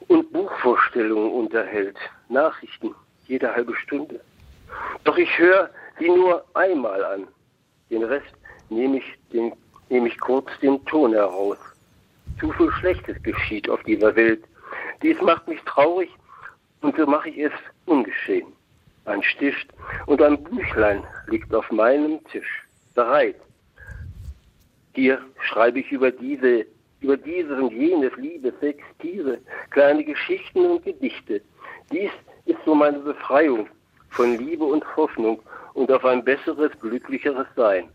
und Buchvorstellungen unterhält. Nachrichten jede halbe Stunde. Doch ich höre sie nur einmal an. Den Rest nehme ich, den, nehme ich kurz den Ton heraus. Zu viel Schlechtes geschieht auf dieser Welt. Dies macht mich traurig und so mache ich es ungeschehen. Ein Stift und ein Büchlein liegt auf meinem Tisch, bereit. Hier schreibe ich über diese, über dieses und jenes Liebe, Sex, Tiere, kleine Geschichten und Gedichte. Dies ist so meine Befreiung von Liebe und Hoffnung und auf ein besseres, glücklicheres Sein.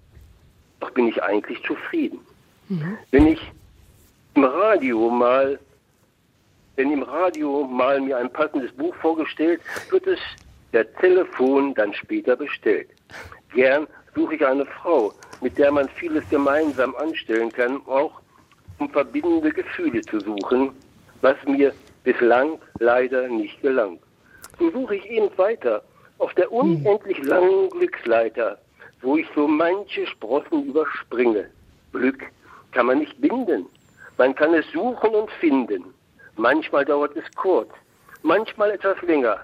Doch bin ich eigentlich zufrieden. Mhm. Wenn ich im Radio mal, wenn im Radio mal mir ein passendes Buch vorgestellt, wird es per Telefon dann später bestellt. Gern suche ich eine Frau, mit der man vieles gemeinsam anstellen kann, auch um verbindende Gefühle zu suchen, was mir bislang leider nicht gelang. So suche ich eben weiter auf der unendlich langen Glücksleiter, wo ich so manche Sprossen überspringe. Glück kann man nicht binden. Man kann es suchen und finden. Manchmal dauert es kurz, manchmal etwas länger.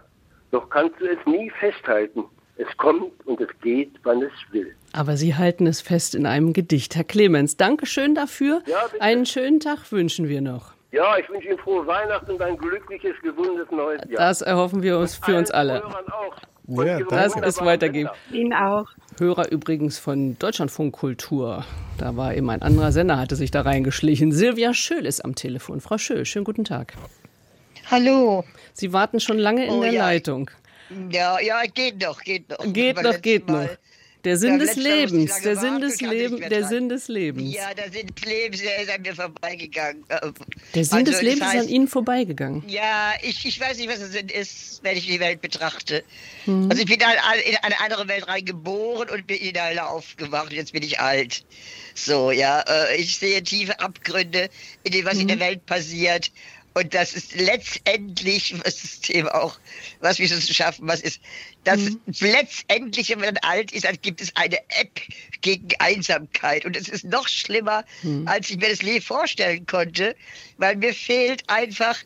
Doch kannst du es nie festhalten. Es kommt und es geht, wann es will. Aber Sie halten es fest in einem Gedicht. Herr Clemens, danke schön dafür. Ja, Einen schönen Tag wünschen wir noch. Ja, ich wünsche Ihnen frohe Weihnachten und ein glückliches, gesundes neues Jahr. Das erhoffen wir uns für uns alle. Ja, das ist weitergeben. Ihnen auch. Hörer übrigens von Deutschlandfunk Kultur. Da war eben ein anderer Sender, hatte sich da reingeschlichen. Silvia Schöll ist am Telefon. Frau Schöll, schönen guten Tag. Hallo. Sie warten schon lange in oh, der ja. Leitung. Ja, ja, geht noch, geht noch. Geht noch, geht noch. Der Sinn des Lebens, der Sinn des Lebens, der Sinn des Lebens. Ja, der Sinn des Lebens, der ist an mir vorbeigegangen. Der Sinn also, des Lebens heißt, ist an Ihnen vorbeigegangen. Ja, ich, ich weiß nicht, was der Sinn ist, wenn ich die Welt betrachte. Hm. Also ich bin in eine andere Welt reingeboren und bin in eine aufgewacht. Jetzt bin ich alt. So, ja, äh, ich sehe tiefe Abgründe in dem, was hm. in der mhm. Welt passiert. Und das ist letztendlich, was das Thema auch, was wir so schaffen, was ist, das mhm. letztendlich, wenn man alt ist, dann gibt es eine App gegen Einsamkeit. Und es ist noch schlimmer, mhm. als ich mir das Leben vorstellen konnte, weil mir fehlt einfach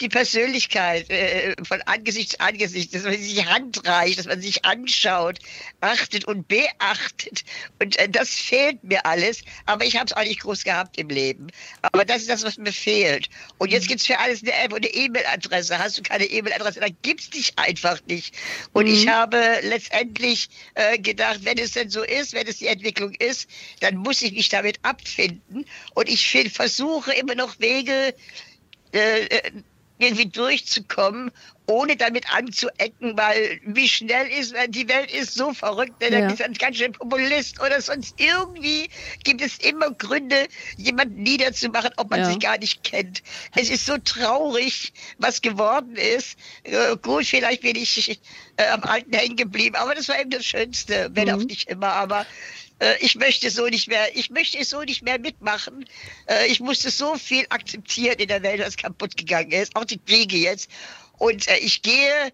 die Persönlichkeit äh, von Angesicht zu Angesicht, dass man sich handreicht, dass man sich anschaut, achtet und beachtet. Und äh, das fehlt mir alles. Aber ich habe es auch nicht groß gehabt im Leben. Aber das ist das, was mir fehlt. Und jetzt mhm. gibt es für alles eine App und eine E-Mail-Adresse. Hast du keine E-Mail-Adresse, dann gibt es dich einfach nicht. Und mhm. ich habe letztendlich äh, gedacht, wenn es denn so ist, wenn es die Entwicklung ist, dann muss ich mich damit abfinden. Und ich versuche immer noch Wege, äh, äh irgendwie durchzukommen, ohne damit anzuecken, weil wie schnell ist, die Welt ist so verrückt, denn ja. ist ein ganz schön Populist oder sonst irgendwie gibt es immer Gründe, jemanden niederzumachen, ob man ja. sich gar nicht kennt. Es ist so traurig, was geworden ist. Äh, gut, vielleicht bin ich äh, am Alten hängen geblieben, aber das war eben das Schönste, wenn mhm. auch nicht immer, aber äh, ich möchte so nicht mehr, ich möchte so nicht mehr mitmachen. Äh, ich musste so viel akzeptieren in der Welt, was kaputt gegangen ist, auch die Kriege jetzt. Und äh, ich gehe,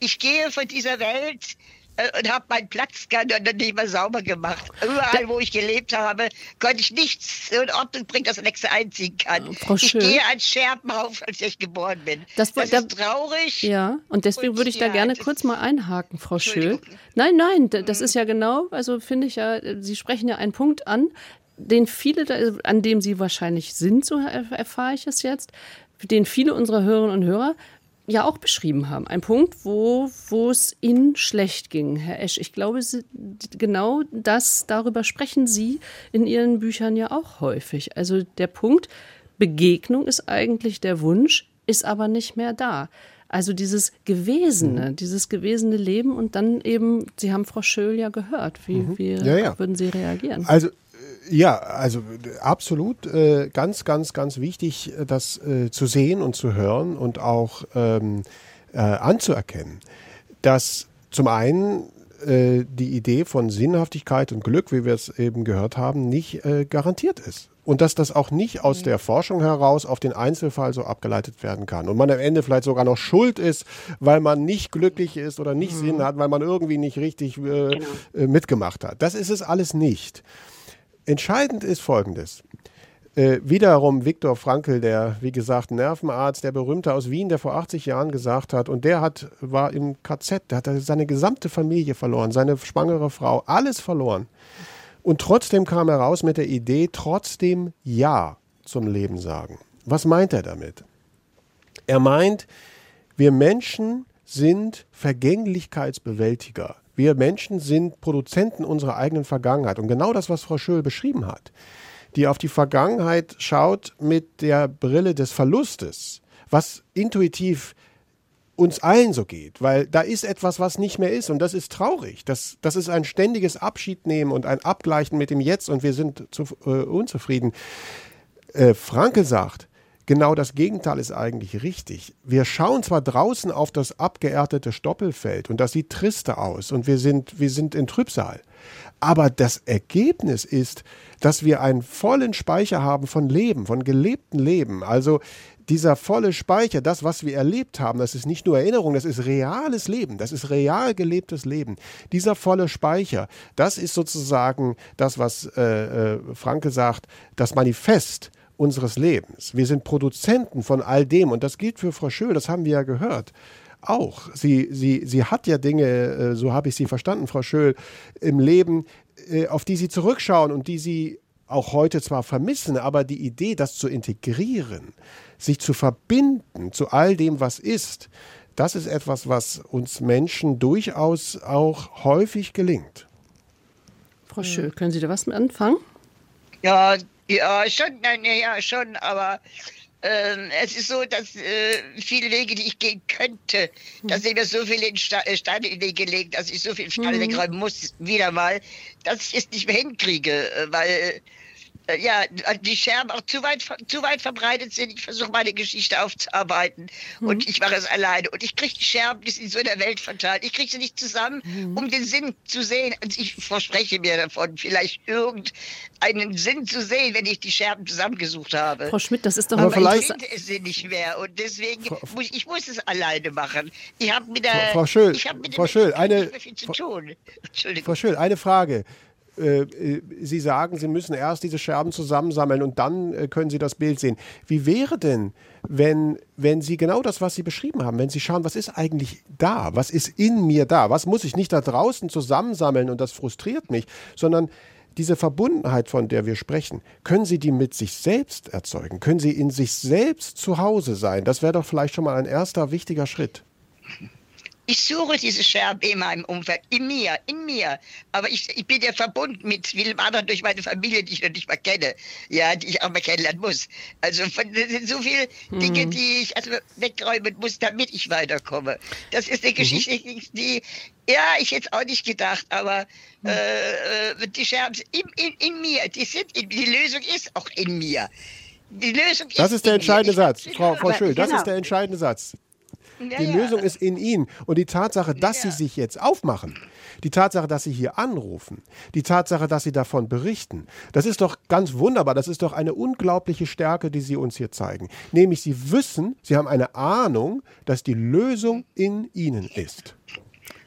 ich gehe von dieser Welt äh, und habe meinen Platz dann nicht mehr sauber gemacht. Überall, wo ich gelebt habe, konnte ich nichts in Ordnung bringen, dass nächste einziehen kann. Frau ich Schön. gehe als Scherbenhaufen, als ich geboren bin. Das, das da, ist traurig. Ja, und deswegen und, würde ich da ja, gerne kurz mal einhaken, Frau Schön. Nein, nein, das mhm. ist ja genau, also finde ich ja, Sie sprechen ja einen Punkt an, den viele, an dem Sie wahrscheinlich sind, so erfahre ich es jetzt, den viele unserer Hörerinnen und Hörer ja auch beschrieben haben. Ein Punkt, wo, wo es Ihnen schlecht ging, Herr Esch. Ich glaube, Sie, genau das, darüber sprechen Sie in Ihren Büchern ja auch häufig. Also der Punkt, Begegnung ist eigentlich der Wunsch, ist aber nicht mehr da. Also dieses Gewesene, mhm. dieses gewesene Leben und dann eben, Sie haben Frau Schöll ja gehört. Wie, mhm. wie ja, ja. würden Sie reagieren? Also ja, also absolut äh, ganz, ganz, ganz wichtig, äh, das äh, zu sehen und zu hören und auch ähm, äh, anzuerkennen, dass zum einen die Idee von Sinnhaftigkeit und Glück, wie wir es eben gehört haben, nicht garantiert ist. Und dass das auch nicht aus der Forschung heraus auf den Einzelfall so abgeleitet werden kann. Und man am Ende vielleicht sogar noch schuld ist, weil man nicht glücklich ist oder nicht mhm. Sinn hat, weil man irgendwie nicht richtig genau. mitgemacht hat. Das ist es alles nicht. Entscheidend ist Folgendes. Äh, wiederum Viktor Frankl, der, wie gesagt, Nervenarzt, der Berühmte aus Wien, der vor 80 Jahren gesagt hat, und der hat, war im KZ, der hat seine gesamte Familie verloren, seine schwangere Frau, alles verloren. Und trotzdem kam er raus mit der Idee, trotzdem Ja zum Leben sagen. Was meint er damit? Er meint, wir Menschen sind Vergänglichkeitsbewältiger. Wir Menschen sind Produzenten unserer eigenen Vergangenheit. Und genau das, was Frau Schöll beschrieben hat, die auf die Vergangenheit schaut mit der Brille des Verlustes, was intuitiv uns allen so geht, weil da ist etwas, was nicht mehr ist und das ist traurig. Das, das ist ein ständiges Abschiednehmen und ein Abgleichen mit dem Jetzt und wir sind zu, äh, unzufrieden. Äh, Franke sagt, Genau das Gegenteil ist eigentlich richtig. Wir schauen zwar draußen auf das abgeerdete Stoppelfeld und das sieht triste aus und wir sind, wir sind in Trübsal. Aber das Ergebnis ist, dass wir einen vollen Speicher haben von Leben, von gelebtem Leben. Also dieser volle Speicher, das, was wir erlebt haben, das ist nicht nur Erinnerung, das ist reales Leben, das ist real gelebtes Leben. Dieser volle Speicher, das ist sozusagen das, was äh, äh, Franke sagt, das Manifest unseres Lebens. Wir sind Produzenten von all dem und das gilt für Frau Schöll, das haben wir ja gehört. Auch. Sie, sie, sie hat ja Dinge, äh, so habe ich sie verstanden, Frau Schöll, im Leben, äh, auf die sie zurückschauen und die sie auch heute zwar vermissen, aber die Idee, das zu integrieren, sich zu verbinden zu all dem, was ist, das ist etwas, was uns Menschen durchaus auch häufig gelingt. Frau Schö, können Sie da was mit anfangen? Ja, ja, schon, nein, ja, schon, aber ähm, es ist so, dass äh, viele Wege, die ich gehen könnte, mhm. da sind mir so viele äh, Steine in den Weg gelegt, dass ich so viel Steine mhm. wegräumen muss, wieder mal, dass ich es nicht mehr hinkriege, äh, weil ja, die Scherben auch zu weit, zu weit verbreitet sind. Ich versuche meine Geschichte aufzuarbeiten mhm. und ich mache es alleine. Und ich kriege die Scherben, die sind so in der Welt verteilt. Ich kriege sie nicht zusammen, mhm. um den Sinn zu sehen. Und ich verspreche mir davon, vielleicht irgendeinen Sinn zu sehen, wenn ich die Scherben zusammengesucht habe. Frau Schmidt, das ist doch Aber vielleicht... ich finde es nicht mehr. Und deswegen Frau, muss ich muss es alleine machen. Ich habe mit der... Frau Schöll, Frau Schöll, eine... Frau Schöll, eine Frage. Äh, äh, Sie sagen, Sie müssen erst diese Scherben zusammensammeln und dann äh, können Sie das Bild sehen. Wie wäre denn, wenn, wenn Sie genau das, was Sie beschrieben haben, wenn Sie schauen, was ist eigentlich da, was ist in mir da, was muss ich nicht da draußen zusammensammeln und das frustriert mich, sondern diese Verbundenheit, von der wir sprechen, können Sie die mit sich selbst erzeugen? Können Sie in sich selbst zu Hause sein? Das wäre doch vielleicht schon mal ein erster wichtiger Schritt. Ich suche diese Scherben in meinem Umfeld, in mir, in mir. Aber ich, ich bin ja verbunden mit vielen anderen durch meine Familie, die ich noch nicht mal kenne, ja, die ich auch mal kennenlernen muss. Also von, das sind so viele mhm. Dinge, die ich also wegräumen muss, damit ich weiterkomme. Das ist eine mhm. Geschichte, die, ja, ich hätte auch nicht gedacht, aber mhm. äh, die Scherben sind in, in, in, mir, die sind in, die Lösung ist auch in mir. Die Lösung ist Das ist der entscheidende Satz, Frau, Frau Schön, das genau. ist der entscheidende Satz. Ja, die ja. Lösung ist in ihnen. Und die Tatsache, dass ja. sie sich jetzt aufmachen, die Tatsache, dass sie hier anrufen, die Tatsache, dass sie davon berichten, das ist doch ganz wunderbar. Das ist doch eine unglaubliche Stärke, die sie uns hier zeigen. Nämlich, sie wissen, sie haben eine Ahnung, dass die Lösung in ihnen ist.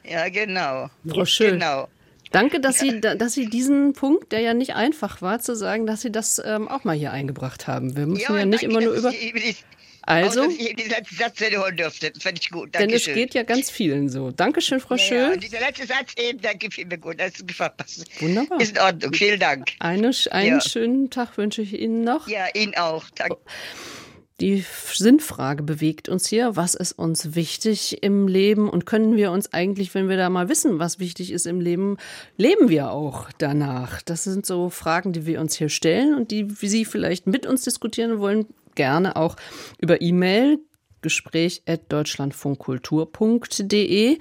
Ja, genau. Frau Schön. Genau. Danke, dass Sie, dass Sie diesen Punkt, der ja nicht einfach war, zu sagen, dass Sie das ähm, auch mal hier eingebracht haben. Wir müssen ja, ja nicht danke, immer nur über. Ich, also, auch, dass ich diesen Satz hören durfte. Das fand ich gut. Dankeschön. Denn es geht ja ganz vielen so. Dankeschön, Frau ja, Schön. Ja, dieser letzte Satz eben, gefiel mir gut. Das ist Wunderbar. Ist in Ordnung. Vielen Dank. Eine, einen ja. schönen Tag wünsche ich Ihnen noch. Ja, Ihnen auch. Danke. Die Sinnfrage bewegt uns hier. Was ist uns wichtig im Leben? Und können wir uns eigentlich, wenn wir da mal wissen, was wichtig ist im Leben, leben wir auch danach? Das sind so Fragen, die wir uns hier stellen und die Sie vielleicht mit uns diskutieren wollen gerne auch über E-Mail gespräch.deutschlandfunkkultur.de.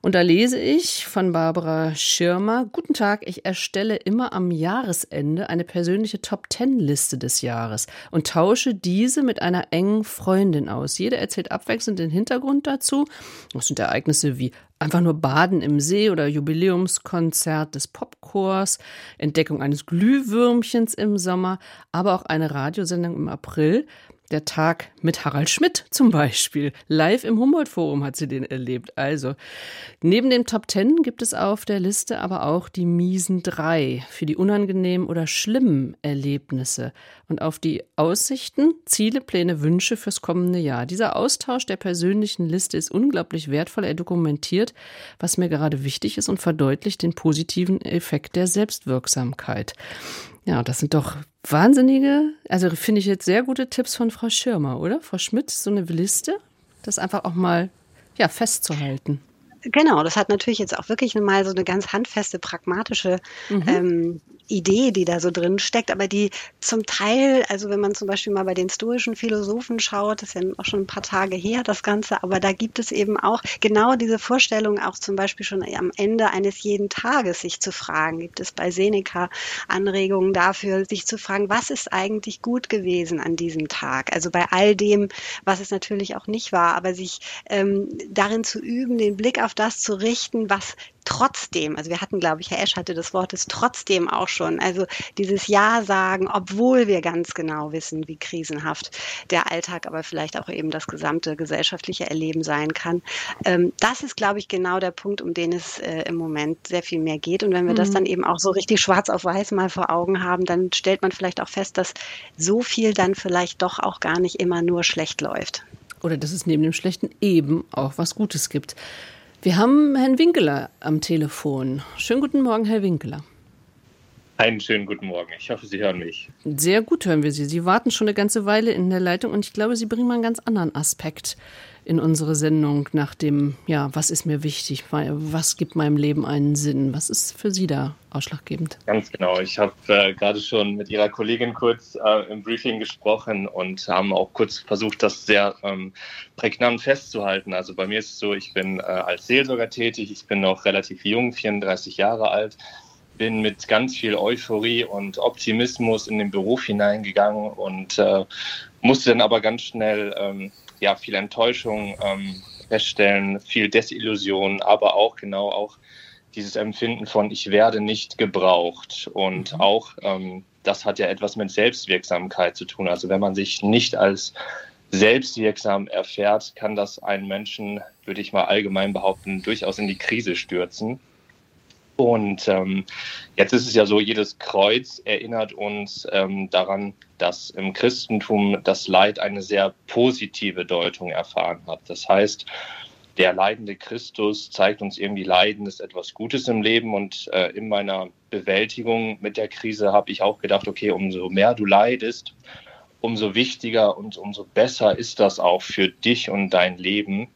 Und da lese ich von Barbara Schirmer, Guten Tag, ich erstelle immer am Jahresende eine persönliche Top-Ten-Liste des Jahres und tausche diese mit einer engen Freundin aus. Jeder erzählt abwechselnd den Hintergrund dazu. Das sind Ereignisse wie einfach nur Baden im See oder Jubiläumskonzert des Popchors, Entdeckung eines Glühwürmchens im Sommer, aber auch eine Radiosendung im April der Tag mit Harald Schmidt zum Beispiel. Live im Humboldt-Forum hat sie den erlebt. Also, neben dem Top Ten gibt es auf der Liste aber auch die miesen drei für die unangenehmen oder schlimmen Erlebnisse und auf die Aussichten, Ziele, Pläne, Wünsche fürs kommende Jahr. Dieser Austausch der persönlichen Liste ist unglaublich wertvoll. Er dokumentiert, was mir gerade wichtig ist und verdeutlicht den positiven Effekt der Selbstwirksamkeit. Ja, das sind doch wahnsinnige, also finde ich jetzt sehr gute Tipps von Frau Schirmer, oder? Frau Schmidt, so eine Liste, das einfach auch mal ja, festzuhalten. Genau, das hat natürlich jetzt auch wirklich mal so eine ganz handfeste, pragmatische mhm. ähm, Idee, die da so drin steckt, aber die zum Teil, also wenn man zum Beispiel mal bei den stoischen Philosophen schaut, das ist ja auch schon ein paar Tage her, das Ganze, aber da gibt es eben auch genau diese Vorstellung, auch zum Beispiel schon am Ende eines jeden Tages sich zu fragen, gibt es bei Seneca Anregungen dafür, sich zu fragen, was ist eigentlich gut gewesen an diesem Tag? Also bei all dem, was es natürlich auch nicht war, aber sich ähm, darin zu üben, den Blick auf das zu richten, was trotzdem, also wir hatten, glaube ich, Herr Esch hatte das Wort ist trotzdem auch schon, also dieses Ja sagen, obwohl wir ganz genau wissen, wie krisenhaft der Alltag, aber vielleicht auch eben das gesamte gesellschaftliche Erleben sein kann. Ähm, das ist, glaube ich, genau der Punkt, um den es äh, im Moment sehr viel mehr geht. Und wenn wir mhm. das dann eben auch so richtig schwarz auf weiß mal vor Augen haben, dann stellt man vielleicht auch fest, dass so viel dann vielleicht doch auch gar nicht immer nur schlecht läuft. Oder dass es neben dem Schlechten eben auch was Gutes gibt. Wir haben Herrn Winkeler am Telefon. Schönen guten Morgen, Herr Winkeler. Einen schönen guten Morgen. Ich hoffe, Sie hören mich. Sehr gut hören wir Sie. Sie warten schon eine ganze Weile in der Leitung und ich glaube, Sie bringen mal einen ganz anderen Aspekt in unsere Sendung nach dem, ja, was ist mir wichtig? Was gibt meinem Leben einen Sinn? Was ist für Sie da ausschlaggebend? Ganz genau. Ich habe äh, gerade schon mit Ihrer Kollegin kurz äh, im Briefing gesprochen und haben auch kurz versucht, das sehr ähm, prägnant festzuhalten. Also bei mir ist es so, ich bin äh, als Seelsorger tätig. Ich bin noch relativ jung, 34 Jahre alt bin mit ganz viel Euphorie und Optimismus in den Beruf hineingegangen und äh, musste dann aber ganz schnell ähm, ja, viel Enttäuschung ähm, feststellen, viel Desillusion, aber auch genau auch dieses Empfinden von ich werde nicht gebraucht und mhm. auch ähm, das hat ja etwas mit Selbstwirksamkeit zu tun. Also wenn man sich nicht als selbstwirksam erfährt, kann das einen Menschen, würde ich mal allgemein behaupten, durchaus in die Krise stürzen. Und ähm, jetzt ist es ja so, jedes Kreuz erinnert uns ähm, daran, dass im Christentum das Leid eine sehr positive Deutung erfahren hat. Das heißt, der leidende Christus zeigt uns irgendwie, Leiden ist etwas Gutes im Leben. Und äh, in meiner Bewältigung mit der Krise habe ich auch gedacht, okay, umso mehr du leidest, umso wichtiger und umso besser ist das auch für dich und dein Leben.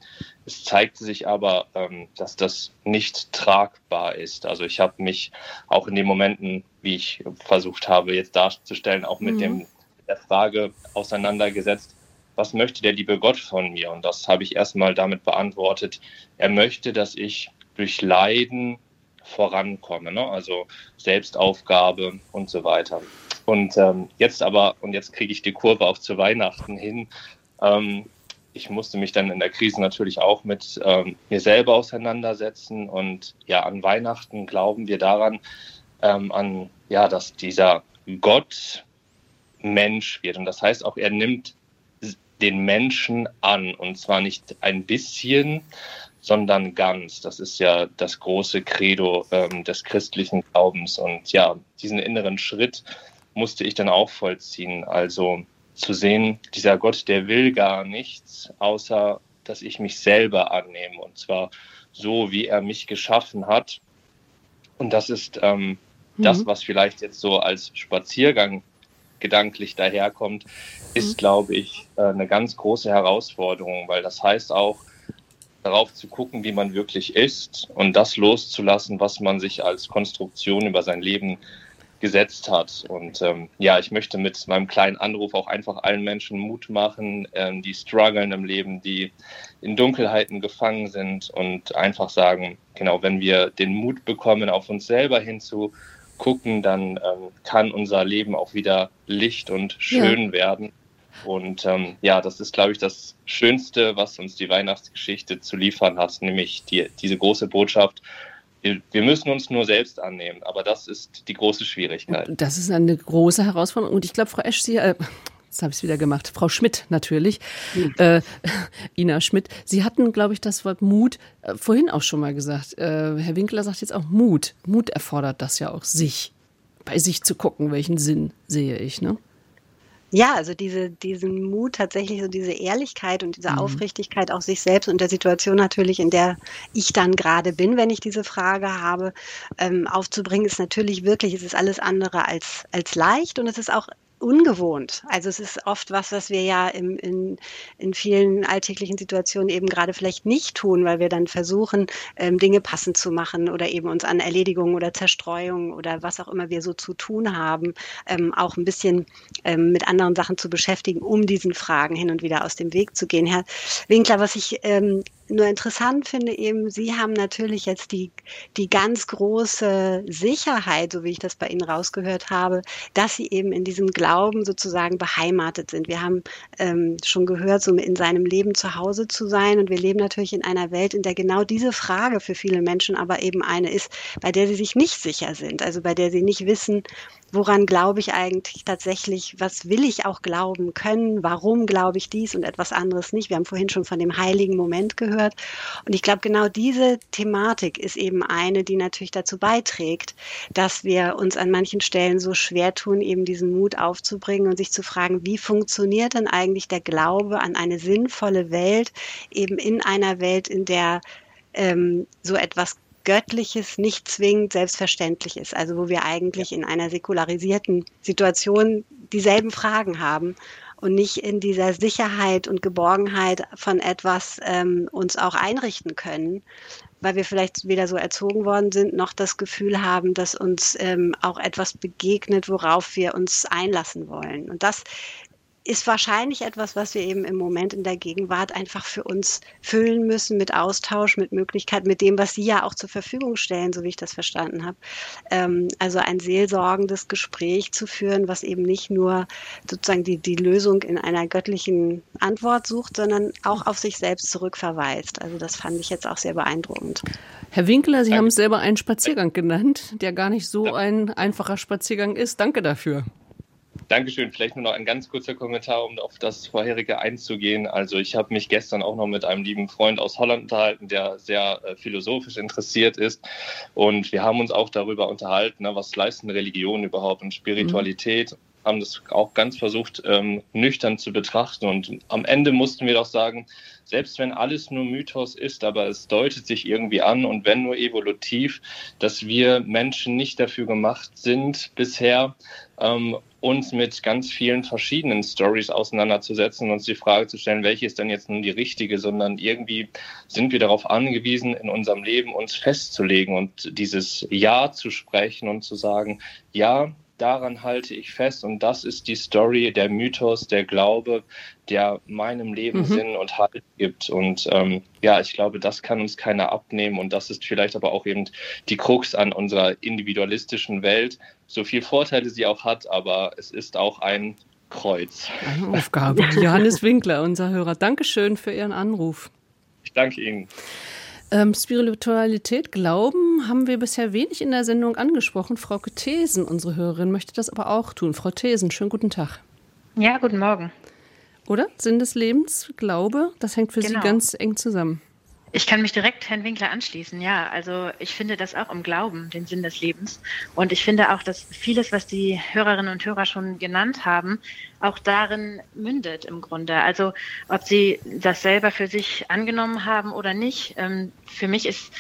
Es zeigte sich aber, ähm, dass das nicht tragbar ist. Also ich habe mich auch in den Momenten, wie ich versucht habe, jetzt darzustellen, auch mit mhm. dem, der Frage auseinandergesetzt, was möchte der liebe Gott von mir? Und das habe ich erstmal damit beantwortet. Er möchte, dass ich durch Leiden vorankomme, ne? also Selbstaufgabe und so weiter. Und ähm, jetzt aber, und jetzt kriege ich die Kurve auch zu Weihnachten hin, ähm, ich musste mich dann in der Krise natürlich auch mit ähm, mir selber auseinandersetzen. Und ja, an Weihnachten glauben wir daran, ähm, an, ja, dass dieser Gott Mensch wird. Und das heißt auch, er nimmt den Menschen an. Und zwar nicht ein bisschen, sondern ganz. Das ist ja das große Credo ähm, des christlichen Glaubens. Und ja, diesen inneren Schritt musste ich dann auch vollziehen. Also zu sehen, dieser Gott, der will gar nichts, außer dass ich mich selber annehme und zwar so, wie er mich geschaffen hat. Und das ist ähm, mhm. das, was vielleicht jetzt so als Spaziergang gedanklich daherkommt, ist, mhm. glaube ich, äh, eine ganz große Herausforderung, weil das heißt auch, darauf zu gucken, wie man wirklich ist und das loszulassen, was man sich als Konstruktion über sein Leben gesetzt hat. Und ähm, ja, ich möchte mit meinem kleinen Anruf auch einfach allen Menschen Mut machen, ähm, die strugglen im Leben, die in Dunkelheiten gefangen sind und einfach sagen, genau, wenn wir den Mut bekommen, auf uns selber hinzugucken, dann ähm, kann unser Leben auch wieder licht und schön ja. werden. Und ähm, ja, das ist, glaube ich, das Schönste, was uns die Weihnachtsgeschichte zu liefern hat, nämlich die, diese große Botschaft, wir, müssen uns nur selbst annehmen, aber das ist die große Schwierigkeit. Das ist eine große Herausforderung. Und ich glaube, Frau Esch, Sie, äh, jetzt habe ich es wieder gemacht, Frau Schmidt natürlich, mhm. äh, Ina Schmidt, Sie hatten, glaube ich, das Wort Mut äh, vorhin auch schon mal gesagt. Äh, Herr Winkler sagt jetzt auch Mut. Mut erfordert das ja auch, sich, bei sich zu gucken, welchen Sinn sehe ich. Ne? Ja, also diese, diesen Mut, tatsächlich so diese Ehrlichkeit und diese mhm. Aufrichtigkeit auch sich selbst und der Situation natürlich, in der ich dann gerade bin, wenn ich diese Frage habe, ähm, aufzubringen, ist natürlich wirklich, es ist alles andere als, als leicht und es ist auch ungewohnt. Also es ist oft was, was wir ja im, in, in vielen alltäglichen Situationen eben gerade vielleicht nicht tun, weil wir dann versuchen, ähm, Dinge passend zu machen oder eben uns an Erledigungen oder Zerstreuungen oder was auch immer wir so zu tun haben, ähm, auch ein bisschen ähm, mit anderen Sachen zu beschäftigen, um diesen Fragen hin und wieder aus dem Weg zu gehen. Herr Winkler, was ich ähm, nur interessant finde eben, Sie haben natürlich jetzt die, die ganz große Sicherheit, so wie ich das bei Ihnen rausgehört habe, dass Sie eben in diesem Glauben sozusagen beheimatet sind. Wir haben ähm, schon gehört, so in seinem Leben zu Hause zu sein. Und wir leben natürlich in einer Welt, in der genau diese Frage für viele Menschen aber eben eine ist, bei der sie sich nicht sicher sind. Also bei der sie nicht wissen, woran glaube ich eigentlich tatsächlich, was will ich auch glauben können, warum glaube ich dies und etwas anderes nicht. Wir haben vorhin schon von dem heiligen Moment gehört. Und ich glaube, genau diese Thematik ist eben eine, die natürlich dazu beiträgt, dass wir uns an manchen Stellen so schwer tun, eben diesen Mut aufzubringen und sich zu fragen, wie funktioniert denn eigentlich der Glaube an eine sinnvolle Welt, eben in einer Welt, in der ähm, so etwas Göttliches nicht zwingend selbstverständlich ist. Also wo wir eigentlich in einer säkularisierten Situation dieselben Fragen haben und nicht in dieser Sicherheit und Geborgenheit von etwas ähm, uns auch einrichten können, weil wir vielleicht weder so erzogen worden sind, noch das Gefühl haben, dass uns ähm, auch etwas begegnet, worauf wir uns einlassen wollen. Und das ist wahrscheinlich etwas, was wir eben im Moment in der Gegenwart einfach für uns füllen müssen mit Austausch, mit Möglichkeit, mit dem, was Sie ja auch zur Verfügung stellen, so wie ich das verstanden habe. Ähm, also ein seelsorgendes Gespräch zu führen, was eben nicht nur sozusagen die, die Lösung in einer göttlichen Antwort sucht, sondern auch auf sich selbst zurückverweist. Also das fand ich jetzt auch sehr beeindruckend. Herr Winkler, Sie haben es selber einen Spaziergang genannt, der gar nicht so ein einfacher Spaziergang ist. Danke dafür. Dankeschön. Vielleicht nur noch ein ganz kurzer Kommentar, um auf das vorherige einzugehen. Also ich habe mich gestern auch noch mit einem lieben Freund aus Holland unterhalten, der sehr äh, philosophisch interessiert ist. Und wir haben uns auch darüber unterhalten, ne, was leisten Religionen überhaupt und Spiritualität. Mhm haben das auch ganz versucht, ähm, nüchtern zu betrachten. Und am Ende mussten wir doch sagen, selbst wenn alles nur Mythos ist, aber es deutet sich irgendwie an und wenn nur evolutiv, dass wir Menschen nicht dafür gemacht sind, bisher ähm, uns mit ganz vielen verschiedenen Stories auseinanderzusetzen und uns die Frage zu stellen, welche ist denn jetzt nun die richtige, sondern irgendwie sind wir darauf angewiesen, in unserem Leben uns festzulegen und dieses Ja zu sprechen und zu sagen, ja, daran halte ich fest und das ist die Story, der Mythos, der Glaube, der meinem Leben mhm. Sinn und Halt gibt. Und ähm, ja, ich glaube, das kann uns keiner abnehmen und das ist vielleicht aber auch eben die Krux an unserer individualistischen Welt. So viel Vorteile sie auch hat, aber es ist auch ein Kreuz. Eine Aufgabe. Johannes Winkler, unser Hörer. Dankeschön für Ihren Anruf. Ich danke Ihnen. Ähm, Spiritualität, Glauben haben wir bisher wenig in der Sendung angesprochen. Frau Thesen, unsere Hörerin, möchte das aber auch tun. Frau Thesen, schönen guten Tag. Ja, guten Morgen. Oder? Sinn des Lebens, Glaube, das hängt für genau. Sie ganz eng zusammen. Ich kann mich direkt Herrn Winkler anschließen, ja. Also ich finde das auch im Glauben, den Sinn des Lebens. Und ich finde auch, dass vieles, was die Hörerinnen und Hörer schon genannt haben, auch darin mündet im Grunde. Also ob sie das selber für sich angenommen haben oder nicht. Ähm, für mich ist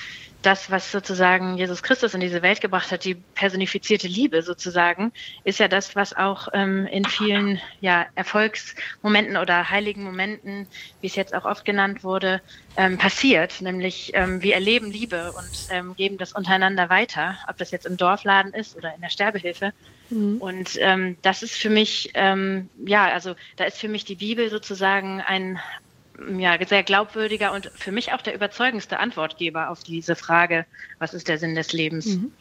das, was sozusagen Jesus Christus in diese Welt gebracht hat, die personifizierte Liebe sozusagen, ist ja das, was auch ähm, in vielen ja, Erfolgsmomenten oder heiligen Momenten, wie es jetzt auch oft genannt wurde, ähm, passiert. Nämlich ähm, wir erleben Liebe und ähm, geben das untereinander weiter, ob das jetzt im Dorfladen ist oder in der Sterbehilfe. Mhm. Und ähm, das ist für mich, ähm, ja, also da ist für mich die Bibel sozusagen ein, ja, sehr glaubwürdiger und für mich auch der überzeugendste Antwortgeber auf diese Frage, was ist der Sinn des Lebens? Mhm.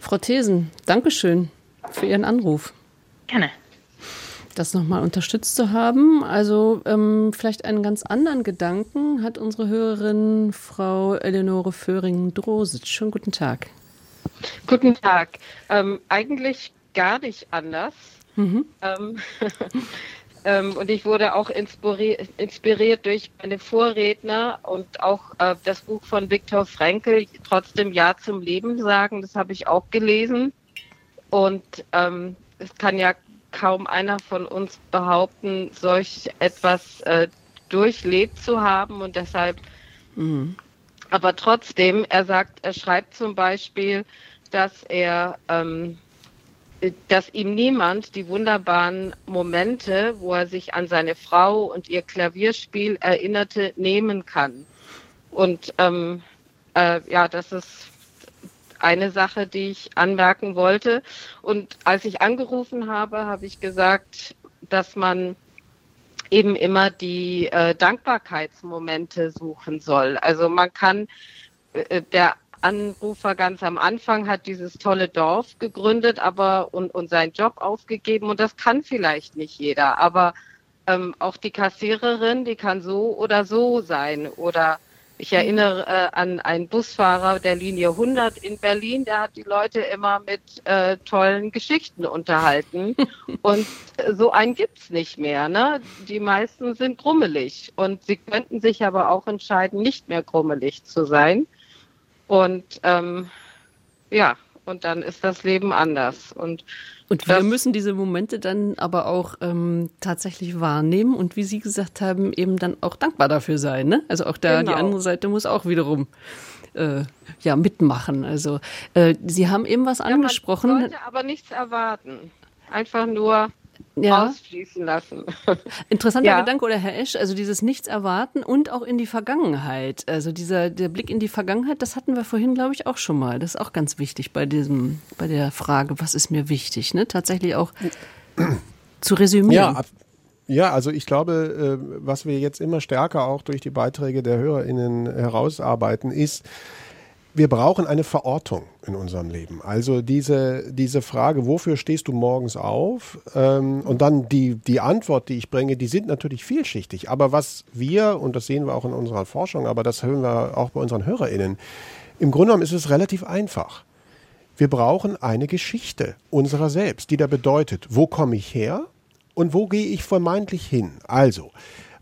Frau Thesen, Dankeschön für Ihren Anruf. Gerne. Das nochmal unterstützt zu haben. Also ähm, vielleicht einen ganz anderen Gedanken hat unsere Hörerin Frau Eleonore Föhring-Drositsch. Schönen guten Tag. Guten Tag. Ähm, eigentlich gar nicht anders. Mhm. Ähm, Ähm, und ich wurde auch inspiriert, inspiriert durch meine Vorredner und auch äh, das Buch von Viktor Frankl, trotzdem Ja zum Leben sagen. Das habe ich auch gelesen. Und ähm, es kann ja kaum einer von uns behaupten, solch etwas äh, durchlebt zu haben. Und deshalb, mhm. aber trotzdem, er sagt, er schreibt zum Beispiel, dass er ähm, dass ihm niemand die wunderbaren Momente, wo er sich an seine Frau und ihr Klavierspiel erinnerte, nehmen kann. Und ähm, äh, ja, das ist eine Sache, die ich anmerken wollte. Und als ich angerufen habe, habe ich gesagt, dass man eben immer die äh, Dankbarkeitsmomente suchen soll. Also man kann, äh, der Anrufer ganz am Anfang hat dieses tolle Dorf gegründet, aber und, und seinen Job aufgegeben und das kann vielleicht nicht jeder. Aber ähm, auch die Kassiererin, die kann so oder so sein. Oder ich erinnere äh, an einen Busfahrer der Linie 100 in Berlin, der hat die Leute immer mit äh, tollen Geschichten unterhalten. und äh, so einen gibt's nicht mehr. Ne? Die meisten sind grummelig. Und sie könnten sich aber auch entscheiden, nicht mehr grummelig zu sein. Und ähm, ja, und dann ist das Leben anders. Und, und wir müssen diese Momente dann aber auch ähm, tatsächlich wahrnehmen und wie Sie gesagt haben, eben dann auch dankbar dafür sein. Ne? Also auch da genau. die andere Seite muss auch wiederum äh, ja mitmachen. Also äh, Sie haben eben was angesprochen. Man sollte aber nichts erwarten. Einfach nur ja. ausfließen lassen. Interessanter ja. Gedanke, oder Herr Esch, also dieses Nichts erwarten und auch in die Vergangenheit. Also dieser der Blick in die Vergangenheit, das hatten wir vorhin, glaube ich, auch schon mal. Das ist auch ganz wichtig bei diesem, bei der Frage, was ist mir wichtig, ne? Tatsächlich auch zu resümieren. Ja, ja, also ich glaube, äh, was wir jetzt immer stärker auch durch die Beiträge der HörerInnen herausarbeiten, ist, wir brauchen eine Verortung in unserem Leben. Also diese, diese Frage, wofür stehst du morgens auf? Ähm, und dann die, die Antwort, die ich bringe, die sind natürlich vielschichtig. Aber was wir, und das sehen wir auch in unserer Forschung, aber das hören wir auch bei unseren HörerInnen, im Grunde genommen ist es relativ einfach. Wir brauchen eine Geschichte unserer selbst, die da bedeutet, wo komme ich her und wo gehe ich vermeintlich hin? Also,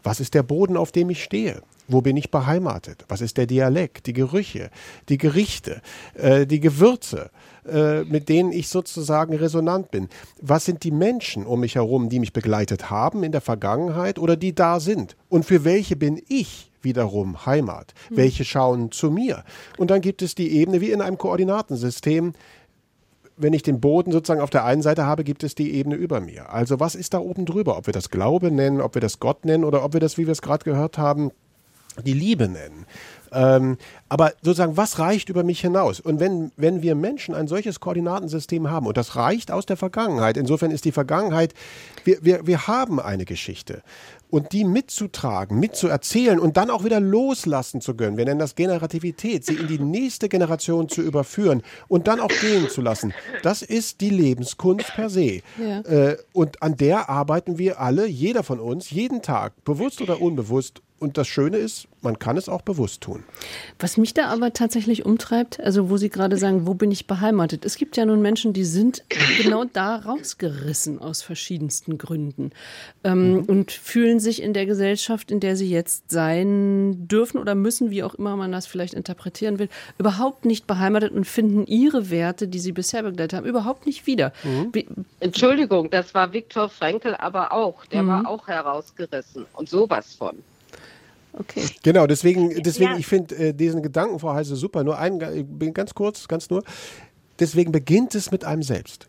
was ist der Boden, auf dem ich stehe? Wo bin ich beheimatet? Was ist der Dialekt, die Gerüche, die Gerichte, äh, die Gewürze, äh, mit denen ich sozusagen resonant bin? Was sind die Menschen um mich herum, die mich begleitet haben in der Vergangenheit oder die da sind? Und für welche bin ich wiederum Heimat? Mhm. Welche schauen zu mir? Und dann gibt es die Ebene wie in einem Koordinatensystem, wenn ich den Boden sozusagen auf der einen Seite habe, gibt es die Ebene über mir. Also was ist da oben drüber? Ob wir das Glaube nennen, ob wir das Gott nennen oder ob wir das, wie wir es gerade gehört haben, die Liebe nennen. Ähm, aber sozusagen, was reicht über mich hinaus? Und wenn, wenn wir Menschen ein solches Koordinatensystem haben, und das reicht aus der Vergangenheit, insofern ist die Vergangenheit, wir, wir, wir haben eine Geschichte. Und die mitzutragen, mitzuerzählen und dann auch wieder loslassen zu können, wir nennen das Generativität, sie in die nächste Generation zu überführen und dann auch gehen zu lassen, das ist die Lebenskunst per se. Ja. Äh, und an der arbeiten wir alle, jeder von uns, jeden Tag, bewusst oder unbewusst, und das Schöne ist, man kann es auch bewusst tun. Was mich da aber tatsächlich umtreibt, also wo Sie gerade sagen, wo bin ich beheimatet? Es gibt ja nun Menschen, die sind genau da rausgerissen aus verschiedensten Gründen ähm, mhm. und fühlen sich in der Gesellschaft, in der sie jetzt sein dürfen oder müssen, wie auch immer man das vielleicht interpretieren will, überhaupt nicht beheimatet und finden ihre Werte, die sie bisher begleitet haben, überhaupt nicht wieder. Mhm. Entschuldigung, das war Viktor Frankl aber auch. Der mhm. war auch herausgerissen und sowas von. Okay. Genau, deswegen, deswegen ja. ich finde äh, diesen Gedanken, Frau Heise, super. Nur ein, bin ganz kurz, ganz nur. Deswegen beginnt es mit einem selbst.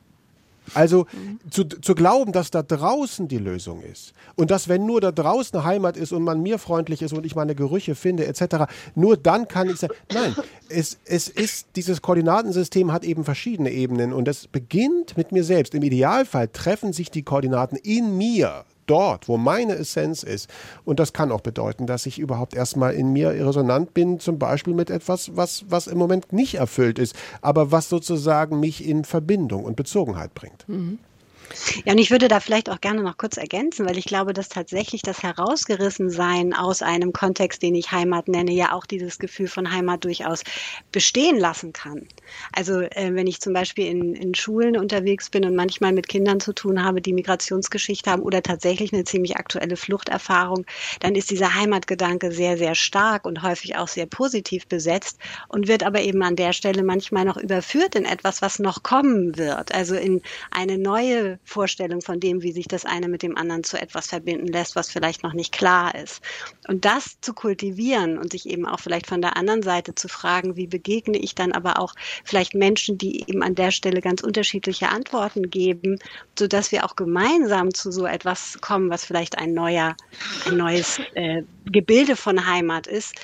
Also mhm. zu, zu glauben, dass da draußen die Lösung ist und dass wenn nur da draußen eine Heimat ist und man mir freundlich ist und ich meine Gerüche finde etc., nur dann kann ich sagen, nein, es, es ist, dieses Koordinatensystem hat eben verschiedene Ebenen und es beginnt mit mir selbst. Im Idealfall treffen sich die Koordinaten in mir dort, wo meine Essenz ist. Und das kann auch bedeuten, dass ich überhaupt erstmal in mir resonant bin, zum Beispiel mit etwas, was, was im Moment nicht erfüllt ist, aber was sozusagen mich in Verbindung und Bezogenheit bringt. Mhm. Ja, und ich würde da vielleicht auch gerne noch kurz ergänzen, weil ich glaube, dass tatsächlich das Herausgerissensein aus einem Kontext, den ich Heimat nenne, ja auch dieses Gefühl von Heimat durchaus bestehen lassen kann. Also äh, wenn ich zum Beispiel in, in Schulen unterwegs bin und manchmal mit Kindern zu tun habe, die Migrationsgeschichte haben oder tatsächlich eine ziemlich aktuelle Fluchterfahrung, dann ist dieser Heimatgedanke sehr, sehr stark und häufig auch sehr positiv besetzt und wird aber eben an der Stelle manchmal noch überführt in etwas, was noch kommen wird. Also in eine neue Vorstellung von dem, wie sich das eine mit dem anderen zu etwas verbinden lässt, was vielleicht noch nicht klar ist. Und das zu kultivieren und sich eben auch vielleicht von der anderen Seite zu fragen, wie begegne ich dann aber auch vielleicht Menschen, die eben an der Stelle ganz unterschiedliche Antworten geben, so dass wir auch gemeinsam zu so etwas kommen, was vielleicht ein neuer, ein neues äh, Gebilde von Heimat ist,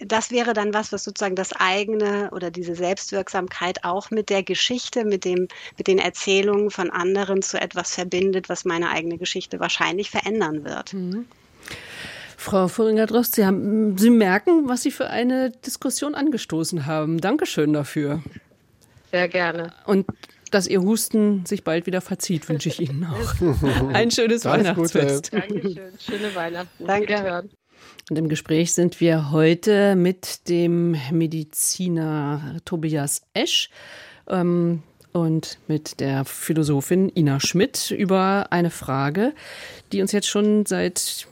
das wäre dann was, was sozusagen das eigene oder diese Selbstwirksamkeit auch mit der Geschichte, mit dem, mit den Erzählungen von anderen zu etwas verbindet, was meine eigene Geschichte wahrscheinlich verändern wird. Mhm. Frau Furinger-Drost, Sie, haben, Sie merken, was Sie für eine Diskussion angestoßen haben. Dankeschön dafür. Sehr gerne. Und dass Ihr Husten sich bald wieder verzieht, wünsche ich Ihnen auch. Ein schönes Weihnachtsfest. Dankeschön. Schöne Weihnachten. Danke. Wiederhören. Und im Gespräch sind wir heute mit dem Mediziner Tobias Esch ähm, und mit der Philosophin Ina Schmidt über eine Frage, die uns jetzt schon seit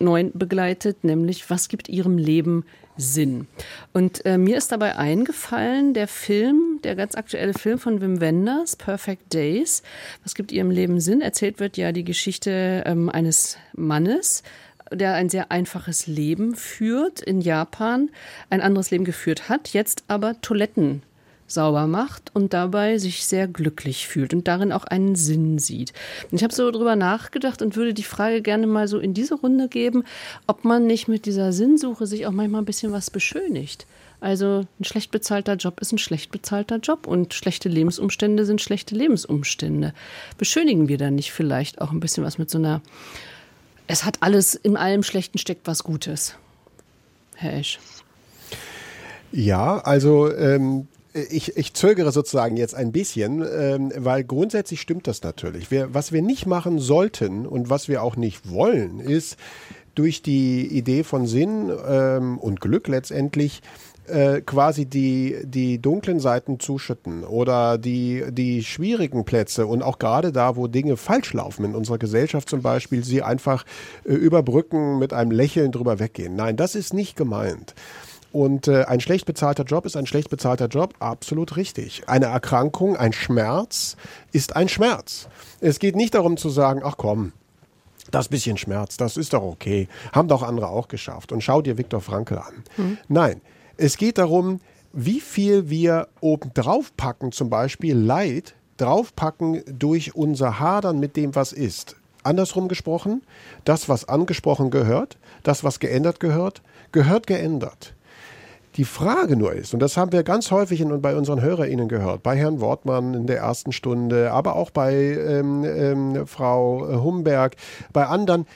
neun begleitet, nämlich was gibt ihrem Leben Sinn? Und äh, mir ist dabei eingefallen, der Film, der ganz aktuelle Film von Wim Wenders, Perfect Days, was gibt ihrem Leben Sinn? Erzählt wird ja die Geschichte ähm, eines Mannes, der ein sehr einfaches Leben führt in Japan, ein anderes Leben geführt hat, jetzt aber Toiletten sauber macht und dabei sich sehr glücklich fühlt und darin auch einen Sinn sieht. Ich habe so drüber nachgedacht und würde die Frage gerne mal so in diese Runde geben, ob man nicht mit dieser Sinnsuche sich auch manchmal ein bisschen was beschönigt. Also ein schlecht bezahlter Job ist ein schlecht bezahlter Job und schlechte Lebensumstände sind schlechte Lebensumstände. Beschönigen wir da nicht vielleicht auch ein bisschen was mit so einer es hat alles in allem Schlechten steckt was Gutes. Herr Esch. Ja, also ähm, ich, ich zögere sozusagen jetzt ein bisschen, ähm, weil grundsätzlich stimmt das natürlich. Wir, was wir nicht machen sollten und was wir auch nicht wollen, ist durch die Idee von Sinn ähm, und Glück letztendlich äh, quasi die, die dunklen Seiten zuschütten oder die, die schwierigen Plätze und auch gerade da, wo Dinge falsch laufen in unserer Gesellschaft zum Beispiel, sie einfach äh, überbrücken, mit einem Lächeln drüber weggehen. Nein, das ist nicht gemeint. Und äh, ein schlecht bezahlter Job ist ein schlecht bezahlter Job, absolut richtig. Eine Erkrankung, ein Schmerz ist ein Schmerz. Es geht nicht darum zu sagen, ach komm, das bisschen Schmerz, das ist doch okay. Haben doch andere auch geschafft. Und schau dir Viktor Frankl an. Mhm. Nein, es geht darum, wie viel wir oben drauf packen, zum Beispiel Leid draufpacken durch unser Hadern mit dem, was ist. Andersrum gesprochen, das, was angesprochen gehört, das, was geändert gehört, gehört geändert. Die Frage nur ist, und das haben wir ganz häufig in, bei unseren HörerInnen gehört, bei Herrn Wortmann in der ersten Stunde, aber auch bei ähm, ähm, Frau Humberg, bei anderen,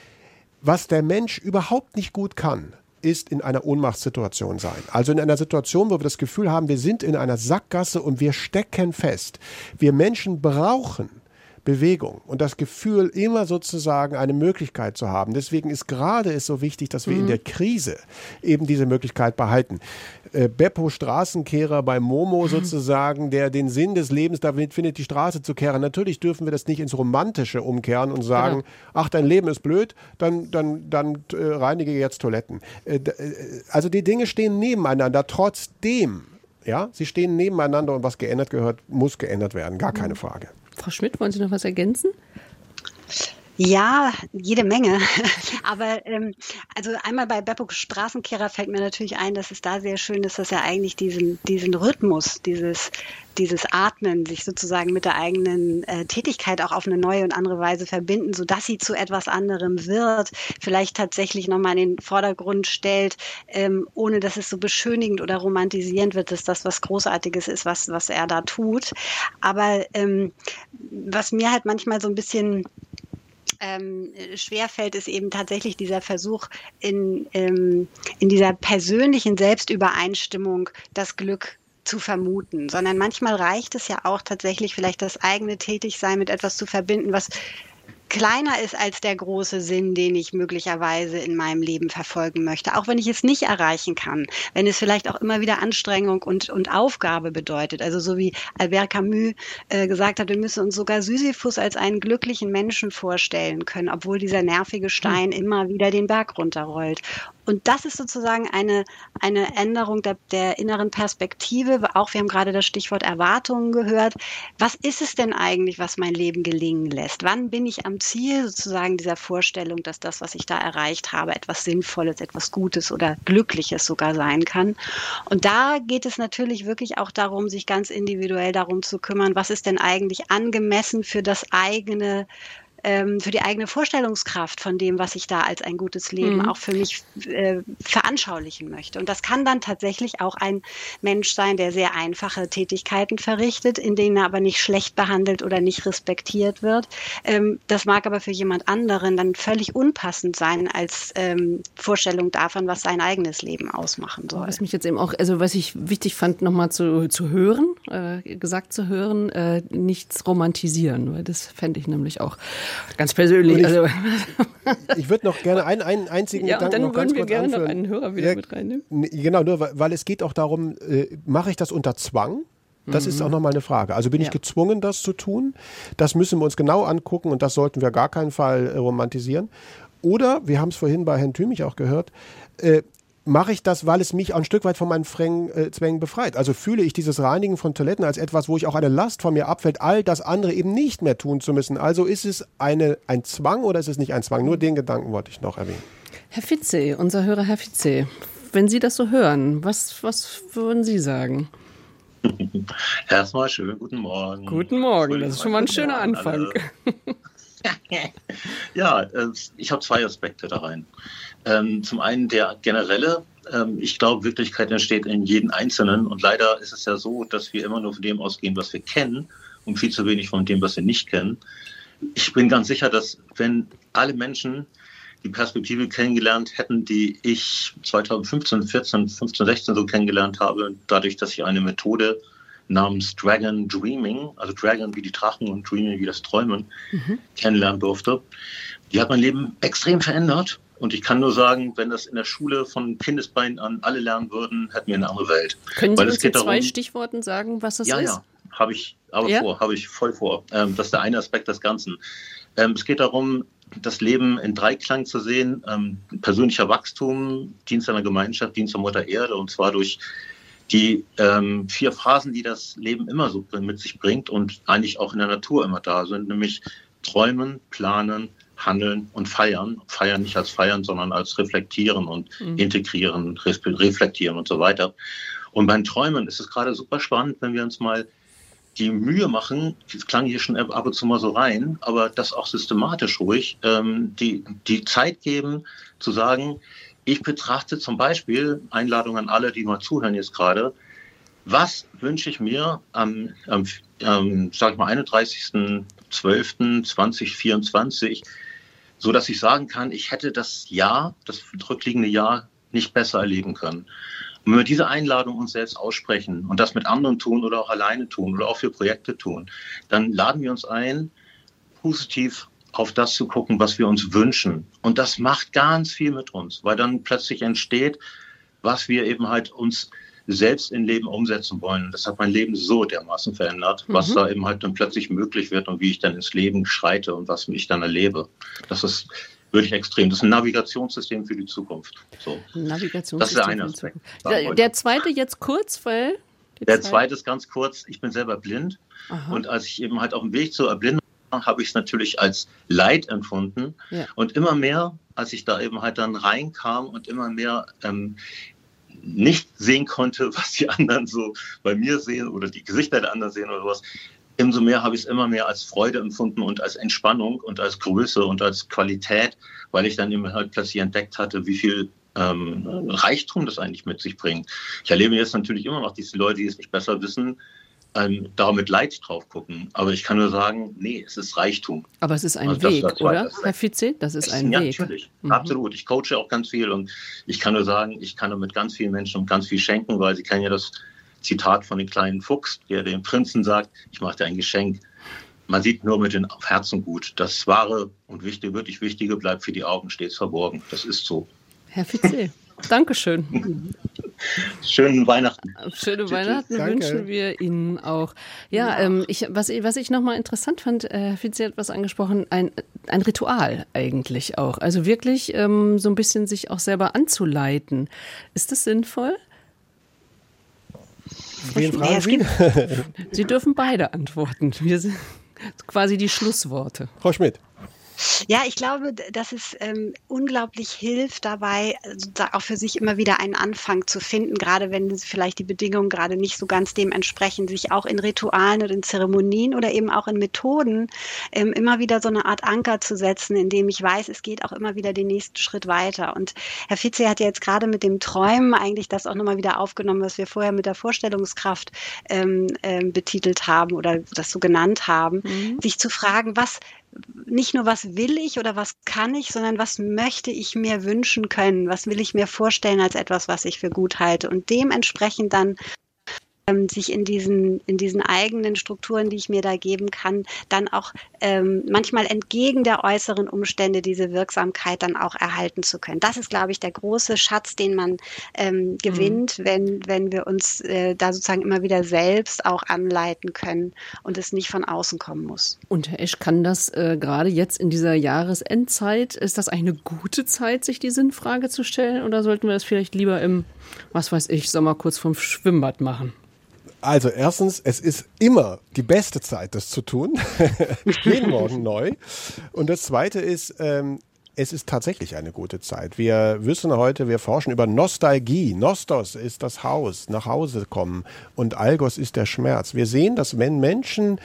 was der Mensch überhaupt nicht gut kann, ist in einer Ohnmachtssituation sein. Also in einer Situation, wo wir das Gefühl haben, wir sind in einer Sackgasse und wir stecken fest. Wir Menschen brauchen Bewegung und das Gefühl, immer sozusagen eine Möglichkeit zu haben. Deswegen ist gerade es so wichtig, dass wir mhm. in der Krise eben diese Möglichkeit behalten. Äh, Beppo Straßenkehrer bei Momo mhm. sozusagen, der den Sinn des Lebens damit findet, die Straße zu kehren. Natürlich dürfen wir das nicht ins Romantische umkehren und sagen, genau. ach, dein Leben ist blöd, dann, dann, dann äh, reinige jetzt Toiletten. Äh, äh, also die Dinge stehen nebeneinander. Trotzdem, ja, sie stehen nebeneinander und was geändert gehört, muss geändert werden. Gar keine mhm. Frage. Frau Schmidt, wollen Sie noch was ergänzen? Ja, jede Menge. Aber ähm, also einmal bei Beppo Straßenkehrer fällt mir natürlich ein, dass es da sehr schön ist, dass er eigentlich diesen, diesen Rhythmus, dieses, dieses Atmen, sich sozusagen mit der eigenen äh, Tätigkeit auch auf eine neue und andere Weise verbinden, sodass sie zu etwas anderem wird, vielleicht tatsächlich nochmal in den Vordergrund stellt, ähm, ohne dass es so beschönigend oder romantisierend wird, dass das was Großartiges ist, was, was er da tut. Aber ähm, was mir halt manchmal so ein bisschen ähm, schwerfällt, ist eben tatsächlich dieser Versuch, in, ähm, in dieser persönlichen Selbstübereinstimmung das Glück zu vermuten, sondern manchmal reicht es ja auch tatsächlich vielleicht das eigene Tätigsein mit etwas zu verbinden, was kleiner ist als der große Sinn, den ich möglicherweise in meinem Leben verfolgen möchte. Auch wenn ich es nicht erreichen kann, wenn es vielleicht auch immer wieder Anstrengung und, und Aufgabe bedeutet. Also so wie Albert Camus äh, gesagt hat, wir müssen uns sogar Sisyphus als einen glücklichen Menschen vorstellen können, obwohl dieser nervige Stein hm. immer wieder den Berg runterrollt. Und das ist sozusagen eine, eine Änderung der, der inneren Perspektive. Auch wir haben gerade das Stichwort Erwartungen gehört. Was ist es denn eigentlich, was mein Leben gelingen lässt? Wann bin ich am Ziel sozusagen dieser Vorstellung, dass das, was ich da erreicht habe, etwas Sinnvolles, etwas Gutes oder Glückliches sogar sein kann? Und da geht es natürlich wirklich auch darum, sich ganz individuell darum zu kümmern, was ist denn eigentlich angemessen für das eigene ähm, für die eigene Vorstellungskraft von dem, was ich da als ein gutes Leben mhm. auch für mich äh, veranschaulichen möchte. Und das kann dann tatsächlich auch ein Mensch sein, der sehr einfache Tätigkeiten verrichtet, in denen er aber nicht schlecht behandelt oder nicht respektiert wird. Ähm, das mag aber für jemand anderen dann völlig unpassend sein als ähm, Vorstellung davon, was sein eigenes Leben ausmachen soll. Was mich jetzt eben auch, also was ich wichtig fand, nochmal zu, zu hören, äh, gesagt zu hören, äh, nichts romantisieren, weil das fände ich nämlich auch Ganz persönlich. Ich, also. ich würde noch gerne einen, einen einzigen ja, Gedanken dann noch würden ganz wir gerne anführen. noch einen Hörer wieder ja, mit reinnehmen. Genau, nur weil es geht auch darum, äh, mache ich das unter Zwang? Das mhm. ist auch nochmal eine Frage. Also bin ja. ich gezwungen, das zu tun? Das müssen wir uns genau angucken und das sollten wir gar keinen Fall äh, romantisieren. oder, wir haben es vorhin bei Herrn Thümich auch gehört, äh, mache ich das, weil es mich ein Stück weit von meinen Frängen, äh, Zwängen befreit. Also fühle ich dieses Reinigen von Toiletten als etwas, wo ich auch eine Last von mir abfällt, all das andere eben nicht mehr tun zu müssen. Also ist es eine, ein Zwang oder ist es nicht ein Zwang? Nur den Gedanken wollte ich noch erwähnen. Herr Fitze, unser Hörer Herr Fitze, wenn Sie das so hören, was, was würden Sie sagen? Erstmal schönen guten Morgen. Guten Morgen, das ist schon mal ein schöner Anfang. ja, äh, ich habe zwei Aspekte da rein. Ähm, zum einen der generelle, ähm, ich glaube, Wirklichkeit entsteht in jedem Einzelnen und leider ist es ja so, dass wir immer nur von dem ausgehen, was wir kennen und viel zu wenig von dem, was wir nicht kennen. Ich bin ganz sicher, dass wenn alle Menschen die Perspektive kennengelernt hätten, die ich 2015, 14, 15, 16 so kennengelernt habe, dadurch, dass ich eine Methode namens Dragon Dreaming, also Dragon wie die Drachen und Dreaming wie das Träumen, mhm. kennenlernen durfte. Die hat mein Leben extrem verändert. Und ich kann nur sagen, wenn das in der Schule von Kindesbein an alle lernen würden, hätten wir eine andere Welt. Können Sie Weil uns in zwei darum, Stichworten sagen, was das ja, ist? Ja, ja, habe ich aber ja? vor, habe ich voll vor. Ähm, das ist der eine Aspekt des Ganzen. Ähm, es geht darum, das Leben in Dreiklang zu sehen, ähm, persönlicher Wachstum, Dienst an der Gemeinschaft, Dienst an Mutter Erde und zwar durch die ähm, vier Phasen, die das Leben immer so mit sich bringt und eigentlich auch in der Natur immer da sind, nämlich träumen, planen, handeln und feiern. Feiern nicht als feiern, sondern als reflektieren und mhm. integrieren, reflektieren und so weiter. Und beim Träumen ist es gerade super spannend, wenn wir uns mal die Mühe machen, das klang hier schon ab und zu mal so rein, aber das auch systematisch ruhig, ähm, die, die Zeit geben, zu sagen, ich betrachte zum Beispiel, Einladung an alle, die mal zuhören jetzt gerade, was wünsche ich mir am, am, am sag ich mal, 31.12.2024, so dass ich sagen kann, ich hätte das Jahr, das rückliegende Jahr nicht besser erleben können. Und wenn wir diese Einladung uns selbst aussprechen und das mit anderen tun oder auch alleine tun oder auch für Projekte tun, dann laden wir uns ein, positiv auf das zu gucken, was wir uns wünschen. Und das macht ganz viel mit uns, weil dann plötzlich entsteht, was wir eben halt uns selbst in Leben umsetzen wollen. Das hat mein Leben so dermaßen verändert, mhm. was da eben halt dann plötzlich möglich wird und wie ich dann ins Leben schreite und was ich dann erlebe. Das ist wirklich extrem. Das ist ein Navigationssystem für die Zukunft. So. Navigationssystem. Das ist der eine Aspekt. Der, der, zweite jetzt kurz, weil. Der zweite ist ganz kurz. Ich bin selber blind. Aha. Und als ich eben halt auf dem Weg zur Erblindung habe ich es natürlich als Leid empfunden. Ja. Und immer mehr, als ich da eben halt dann reinkam und immer mehr ähm, nicht sehen konnte, was die anderen so bei mir sehen oder die Gesichter der anderen sehen oder was, umso mehr habe ich es immer mehr als Freude empfunden und als Entspannung und als Größe und als Qualität, weil ich dann eben halt plötzlich entdeckt hatte, wie viel ähm, Reichtum das eigentlich mit sich bringt. Ich erlebe jetzt natürlich immer noch diese Leute, die es nicht besser wissen, ähm, da mit Leid drauf gucken. Aber ich kann nur sagen, nee, es ist Reichtum. Aber es ist ein also Weg, das, oder, Herr Fitze? Das ist ein ja, Weg. Ja, natürlich. Mhm. Absolut. Ich coache auch ganz viel und ich kann nur sagen, ich kann mit ganz vielen Menschen ganz viel schenken, weil sie kennen ja das Zitat von dem kleinen Fuchs, der dem Prinzen sagt, ich mache dir ein Geschenk. Man sieht nur mit den Herzen gut. Das Wahre und Wichtige, wirklich Wichtige bleibt für die Augen stets verborgen. Das ist so. Herr Fitze, Dankeschön. Schönen Weihnachten. Schöne Weihnachten Danke. wünschen wir Ihnen auch. Ja, ja. Ähm, ich, was, was ich nochmal interessant fand, äh, Herr Fitze hat was angesprochen, ein, ein Ritual eigentlich auch. Also wirklich ähm, so ein bisschen sich auch selber anzuleiten. Ist das sinnvoll? Wen fragen Sie? Sie dürfen beide antworten. Wir sind quasi die Schlussworte. Frau Schmidt. Ja, ich glaube, dass es ähm, unglaublich hilft dabei, auch für sich immer wieder einen Anfang zu finden, gerade wenn vielleicht die Bedingungen gerade nicht so ganz dem entsprechen, sich auch in Ritualen oder in Zeremonien oder eben auch in Methoden ähm, immer wieder so eine Art Anker zu setzen, indem ich weiß, es geht auch immer wieder den nächsten Schritt weiter. Und Herr Fitze hat ja jetzt gerade mit dem Träumen eigentlich das auch nochmal wieder aufgenommen, was wir vorher mit der Vorstellungskraft ähm, ähm, betitelt haben oder das so genannt haben, mhm. sich zu fragen, was nicht nur, was will ich oder was kann ich, sondern was möchte ich mir wünschen können, was will ich mir vorstellen als etwas, was ich für gut halte? Und dementsprechend dann ähm, sich in diesen, in diesen eigenen Strukturen, die ich mir da geben kann, dann auch ähm, manchmal entgegen der äußeren Umstände diese Wirksamkeit dann auch erhalten zu können. Das ist, glaube ich, der große Schatz, den man ähm, gewinnt, mhm. wenn, wenn wir uns äh, da sozusagen immer wieder selbst auch anleiten können und es nicht von außen kommen muss. Und Herr Esch, kann das äh, gerade jetzt in dieser Jahresendzeit, ist das eigentlich eine gute Zeit, sich die Sinnfrage zu stellen oder sollten wir das vielleicht lieber im, was weiß ich, Sommer kurz vom Schwimmbad machen? Also erstens, es ist immer die beste Zeit, das zu tun. Jeden Morgen neu. Und das Zweite ist, ähm, es ist tatsächlich eine gute Zeit. Wir wissen heute, wir forschen über Nostalgie. Nostos ist das Haus, nach Hause kommen und Algos ist der Schmerz. Wir sehen, dass wenn Menschen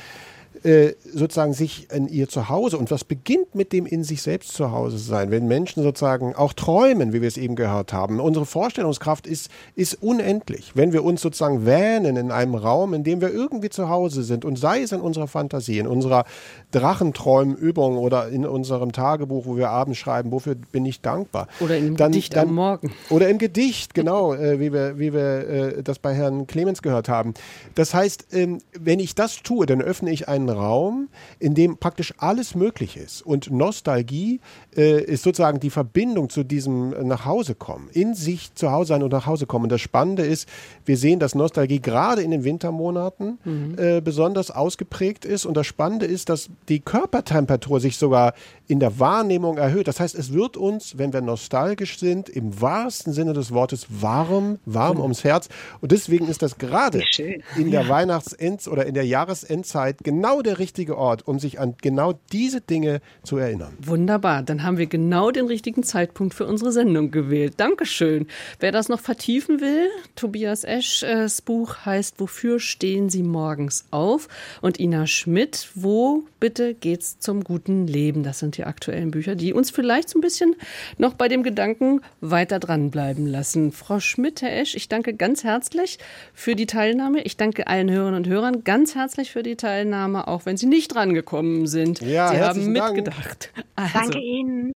äh, sozusagen sich in ihr Zuhause und was beginnt mit dem in sich selbst zu Hause sein, wenn Menschen sozusagen auch träumen, wie wir es eben gehört haben. Unsere Vorstellungskraft ist, ist unendlich. Wenn wir uns sozusagen wähnen in einem Raum, in dem wir irgendwie zu Hause sind und sei es in unserer Fantasie, in unserer Drachenträumenübung oder in unserem Tagebuch, wo wir abends schreiben, wofür bin ich dankbar. Oder im dann, Gedicht dann, am Morgen. Oder im Gedicht, genau, äh, wie wir, wie wir äh, das bei Herrn Clemens gehört haben. Das heißt, ähm, wenn ich das tue, dann öffne ich einen Raum, in dem praktisch alles möglich ist. Und Nostalgie äh, ist sozusagen die Verbindung zu diesem Nachhausekommen, in sich zu Hause sein und nach Hause kommen. Und das Spannende ist, wir sehen, dass Nostalgie gerade in den Wintermonaten mhm. äh, besonders ausgeprägt ist. Und das Spannende ist, dass die Körpertemperatur sich sogar in der Wahrnehmung erhöht. Das heißt, es wird uns, wenn wir nostalgisch sind, im wahrsten Sinne des Wortes warm, warm mhm. ums Herz. Und deswegen ist das gerade in der ja. Weihnachtsend- oder in der Jahresendzeit genau der richtige Ort, um sich an genau diese Dinge zu erinnern. Wunderbar, dann haben wir genau den richtigen Zeitpunkt für unsere Sendung gewählt. Dankeschön. Wer das noch vertiefen will, Tobias Eschs Buch heißt Wofür stehen Sie morgens auf? Und Ina Schmidt, wo bitte geht's zum guten Leben? Das sind die aktuellen Bücher, die uns vielleicht so ein bisschen noch bei dem Gedanken weiter dranbleiben lassen. Frau Schmidt, Herr Esch, ich danke ganz herzlich für die Teilnahme. Ich danke allen Hörerinnen und Hörern ganz herzlich für die Teilnahme, auch wenn Sie nicht drangekommen sind. Ja, Sie haben mitgedacht. Also, danke Ihnen.